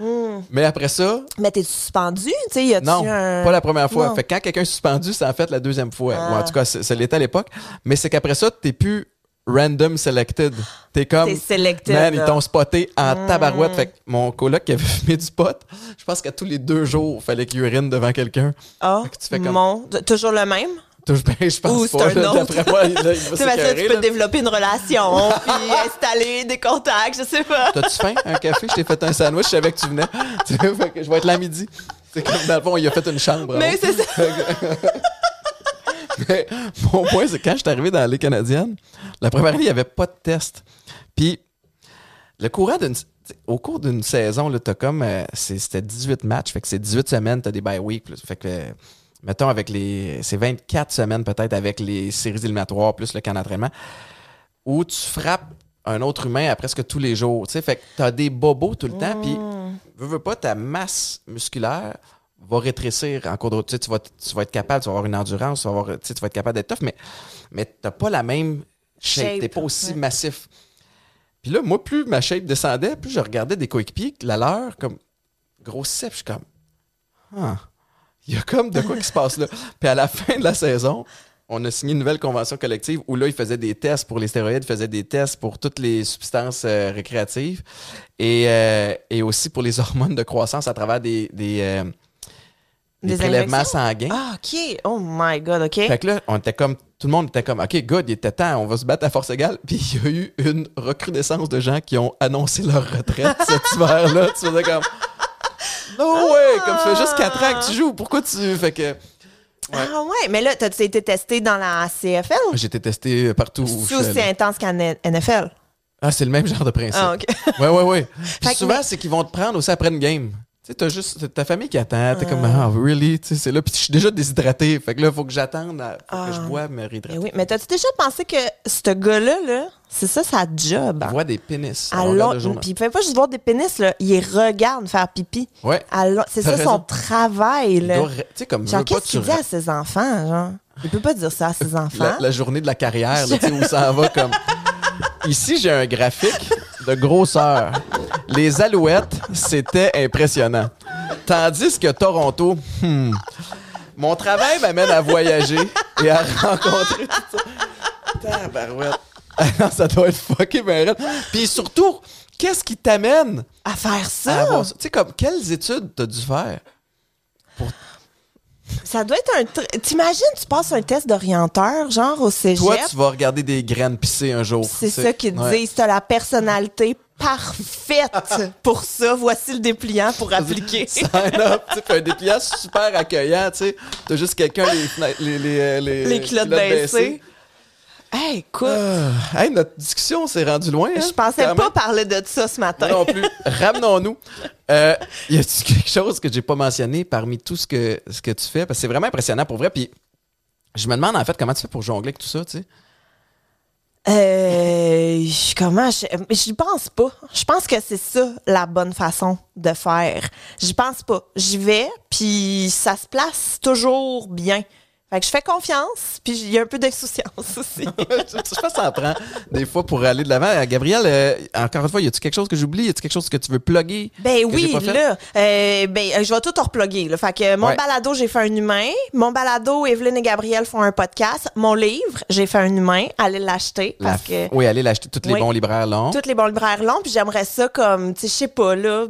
Mais après ça, Mais t'es suspendu, tu sais, non, un... pas la première fois. Non. Fait que quand quelqu'un est suspendu, c'est en fait la deuxième fois. Ah. En tout cas, c'est l'était à l'époque. Mais c'est qu'après ça, t'es plus random selected. T'es comme. T'es selected, Man, ils t'ont spoté en tabarouette. Fait que mon coloc qui avait fumé du pot, je pense qu'à tous les deux jours, fallait qu'il urine devant quelqu'un. Ah, Fait que tu fais comme- mon... Toujours le même? Je pense Ou c'est pas. un là, autre. D'après moi, il, là, il va Tu s'écœurer, peux là. développer une relation, puis installer des contacts, je sais pas. T'as-tu faim? Un café? Je t'ai fait un sandwich, je savais que tu venais. Tu sais, fait que je vais être là à midi. C'est comme dans le fond, il a fait une chambre. Mais c'est ça. Mais mon point, c'est que quand je suis arrivé dans les canadiennes, la première année, il n'y avait pas de test. Puis, le courant d'une. Au cours d'une saison, là, t'as comme. euh, c'est- C'était 18 matchs, fait que c'est 18 semaines, t'as des bye week. là. fait que, euh, mettons, avec les. C'est 24 semaines peut-être avec les séries éliminatoires plus le camp d'entraînement, où tu frappes un autre humain à presque tous les jours. tu sais. Fait que t'as des bobos tout le temps, puis veux, veux pas, ta masse musculaire va rétrécir en cours de route. Tu, sais, tu, vas, tu vas être capable, tu vas avoir une endurance, tu vas, avoir, tu sais, tu vas être capable d'être tough, mais, mais tu n'as pas la même shape. Shape, Tu n'es pas aussi ouais. massif. Puis là, moi, plus ma shape descendait, plus je regardais des coéquipiers, la leur, comme grossissait, puis je suis comme, ah, il y a comme de quoi qui se passe là. Puis à la fin de la saison, on a signé une nouvelle convention collective où là, ils faisaient des tests pour les stéroïdes, ils faisaient des tests pour toutes les substances euh, récréatives et, euh, et aussi pour les hormones de croissance à travers des, des, euh, des Des prélèvements sanguins. Ah, OK. Oh my God, OK. Fait que là, on était comme, tout le monde était comme, OK, good, il était temps, on va se battre à force égale. Puis il y a eu une recrudescence de gens qui ont annoncé leur retraite cet hiver-là. Tu faisais comme, no way, comme ça fait juste 4 ans que tu joues, pourquoi tu. Fait que. Ah ouais, mais là, t'as-tu été testé dans la CFL? J'ai été testé partout C'est aussi intense qu'en NFL. Ah, c'est le même genre de principe. Ah, OK. Ouais, ouais, ouais. Puis souvent, c'est qu'ils vont te prendre aussi après une game. Tu sais, t'as juste ta famille qui attend. T'es comme, ah, really? Tu sais, c'est là. Puis je suis déjà déshydraté. Fait que là, il faut que j'attende. à- que je Ah. bois, me réhydrater. oui, mais t'as-tu déjà pensé que ce gars-là, là, c'est ça sa job? On voit des pénis. Journée. Puis il fait pas juste voir des pénis, là. Il regarde faire pipi. Ouais. C'est ça raison. son travail, Il là. Tu sais, comme, Genre, qu'est-ce qu'il dit à ses enfants, genre? Il peut pas dire ça à ses enfants. la, la journée de la carrière, là, tu sais, où ça va comme. Ici, j'ai un graphique de grosseur. Les Alouettes, c'était impressionnant. Tandis que Toronto, hmm, mon travail m'amène à voyager et à rencontrer tout ça. Tabarouette. Non, ça doit être fucké, ben. Puis surtout, qu'est-ce qui t'amène À faire ça? Tu sais, comme, quelles études t'as dû faire? Ça doit être un... T'imagines, tu passes un test d'orienteur, genre au cégep. Toi, tu vas regarder des graines pisser un jour. C'est ça qu'ils ouais. disent. T'as la personnalité parfaite pour ça. Voici le dépliant pour appliquer. Sign up, un dépliant super accueillant, tu sais. T'as juste quelqu'un les, les, les, euh, les, Les culottes baissées. Hey, écoute, Ah, hey, notre discussion s'est rendue loin. Hein, je pensais pas même. parler de ça ce matin. Non plus. Ramenons-nous. Euh, y a-tu quelque chose que j'ai pas mentionné parmi tout ce que, ce que tu fais? Parce que c'est vraiment impressionnant pour vrai. Puis je me demande en fait comment tu fais pour jongler avec tout ça, tu sais? Euh, je- comment je, j'y pense pas. Je pense que c'est ça la bonne façon de faire. J'y pense pas. J'y vais, puis ça se place toujours bien. Fait que je fais confiance, puis il y a un peu d'insouciance aussi. je je pense que ça en prend des fois pour aller de l'avant. Euh, Gabriel, euh, encore une fois, y a-tu quelque chose que j'oublie? Y a-tu quelque chose que tu veux plugger? Ben oui, là, euh, ben je vais tout reploguer. Là. Fait que mon Ouais. balado, j'ai fait un humain. Mon balado, Evelyne et Gabriel font un podcast. Mon livre, j'ai fait un humain. Allez l'acheter La parce f- que Oui, allez l'acheter tous les bons libraires longs. tous les bons libraires longs. Puis j'aimerais ça comme, tu sais, je sais pas là,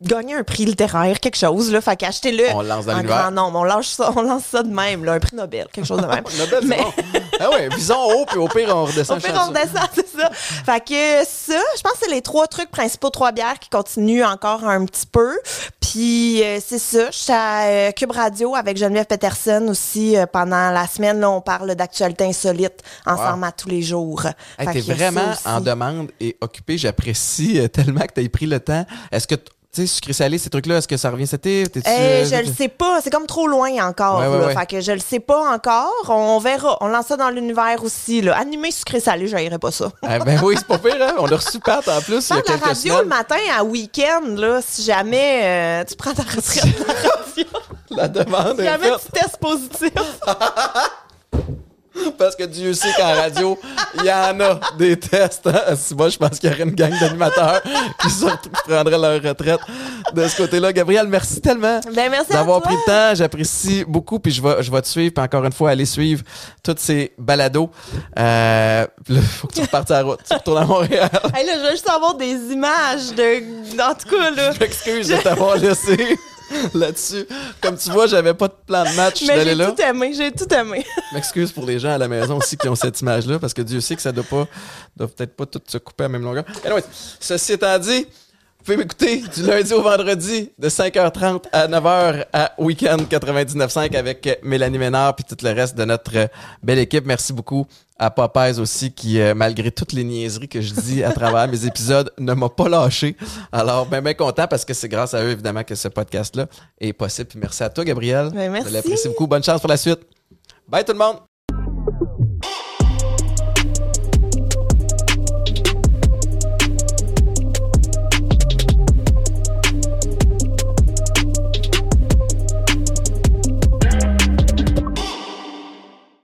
gagner un prix littéraire, quelque chose là. Fait qu'achetez-le. On le lance dans en grand nombre. On lance ça, on lance ça de même, là, un prix Nobel, quelque chose de même. Nobel, Mais- bon. Ah ouais, visons haut, puis au pire, on redescend Au pire, on redescend, c'est ça. Fait que ça, je pense que c'est les trois trucs principaux trois bières qui continuent encore un petit peu. Puis euh, c'est ça, je suis à euh, Cube Radio avec Geneviève Peterson aussi euh, pendant la semaine. Là, on parle d'actualité insolite ensemble à tous les jours. Hey, t'es vraiment en demande et occupé. J'apprécie euh, tellement que t'aies pris le temps. Est-ce que, tu sais, sucré salé, ces trucs-là, est-ce que ça revient cet été? T'es-tu, Euh, je le sais pas, c'est comme trop loin encore. Ouais, ouais, là. ouais. Fait que je le sais pas encore. On verra. On lance ça dans l'univers aussi. Là. Animé sucré salé, j'aillerais pas ça. Ah, ben oui, c'est pas pire, hein? On a reçu Pat en plus Faire de la radio semaines. le matin à week-end, là, si jamais euh, tu prends ta retraite de la radio, La demande si jamais tu testes positif. Parce que Dieu sait qu'en radio, il y en a des tests. Moi, je pense qu'il y aurait une gang d'animateurs qui, prendraient leur retraite de ce côté-là. Gabriel, merci tellement Ben, d'avoir pris le temps. J'apprécie beaucoup. Puis je vais, je vais te suivre. Puis encore une fois, aller suivre tous ces balados. Euh, là, faut que tu repartes à la route. Tu retournes à Montréal. Hey, là, je veux juste avoir des images de. En tout cas, là. Je m'excuse de t'avoir laissé là-dessus. Comme tu vois, j'avais pas de plan de match. Mais j'ai tout aimé, j'ai tout aimé. M'excuse pour les gens à la maison aussi qui ont cette image-là, parce que Dieu sait que ça doit pas, doit peut-être pas tout se couper à la même longueur. Anyway, ceci étant dit, pouvez m'écouter du lundi au vendredi de 5h30 à 9h à Weekend 99.5 avec Mélanie Ménard puis tout le reste de notre belle équipe. Merci beaucoup à Popeyes aussi qui, euh, malgré toutes les niaiseries que je dis à travers mes épisodes, ne m'a pas lâché. Alors, ben, ben content parce que c'est grâce à eux, évidemment, que ce podcast-là est possible. Puis merci à toi, Gabriel. Ben, merci. Je l'apprécie beaucoup. Bonne chance pour la suite. Bye tout le monde!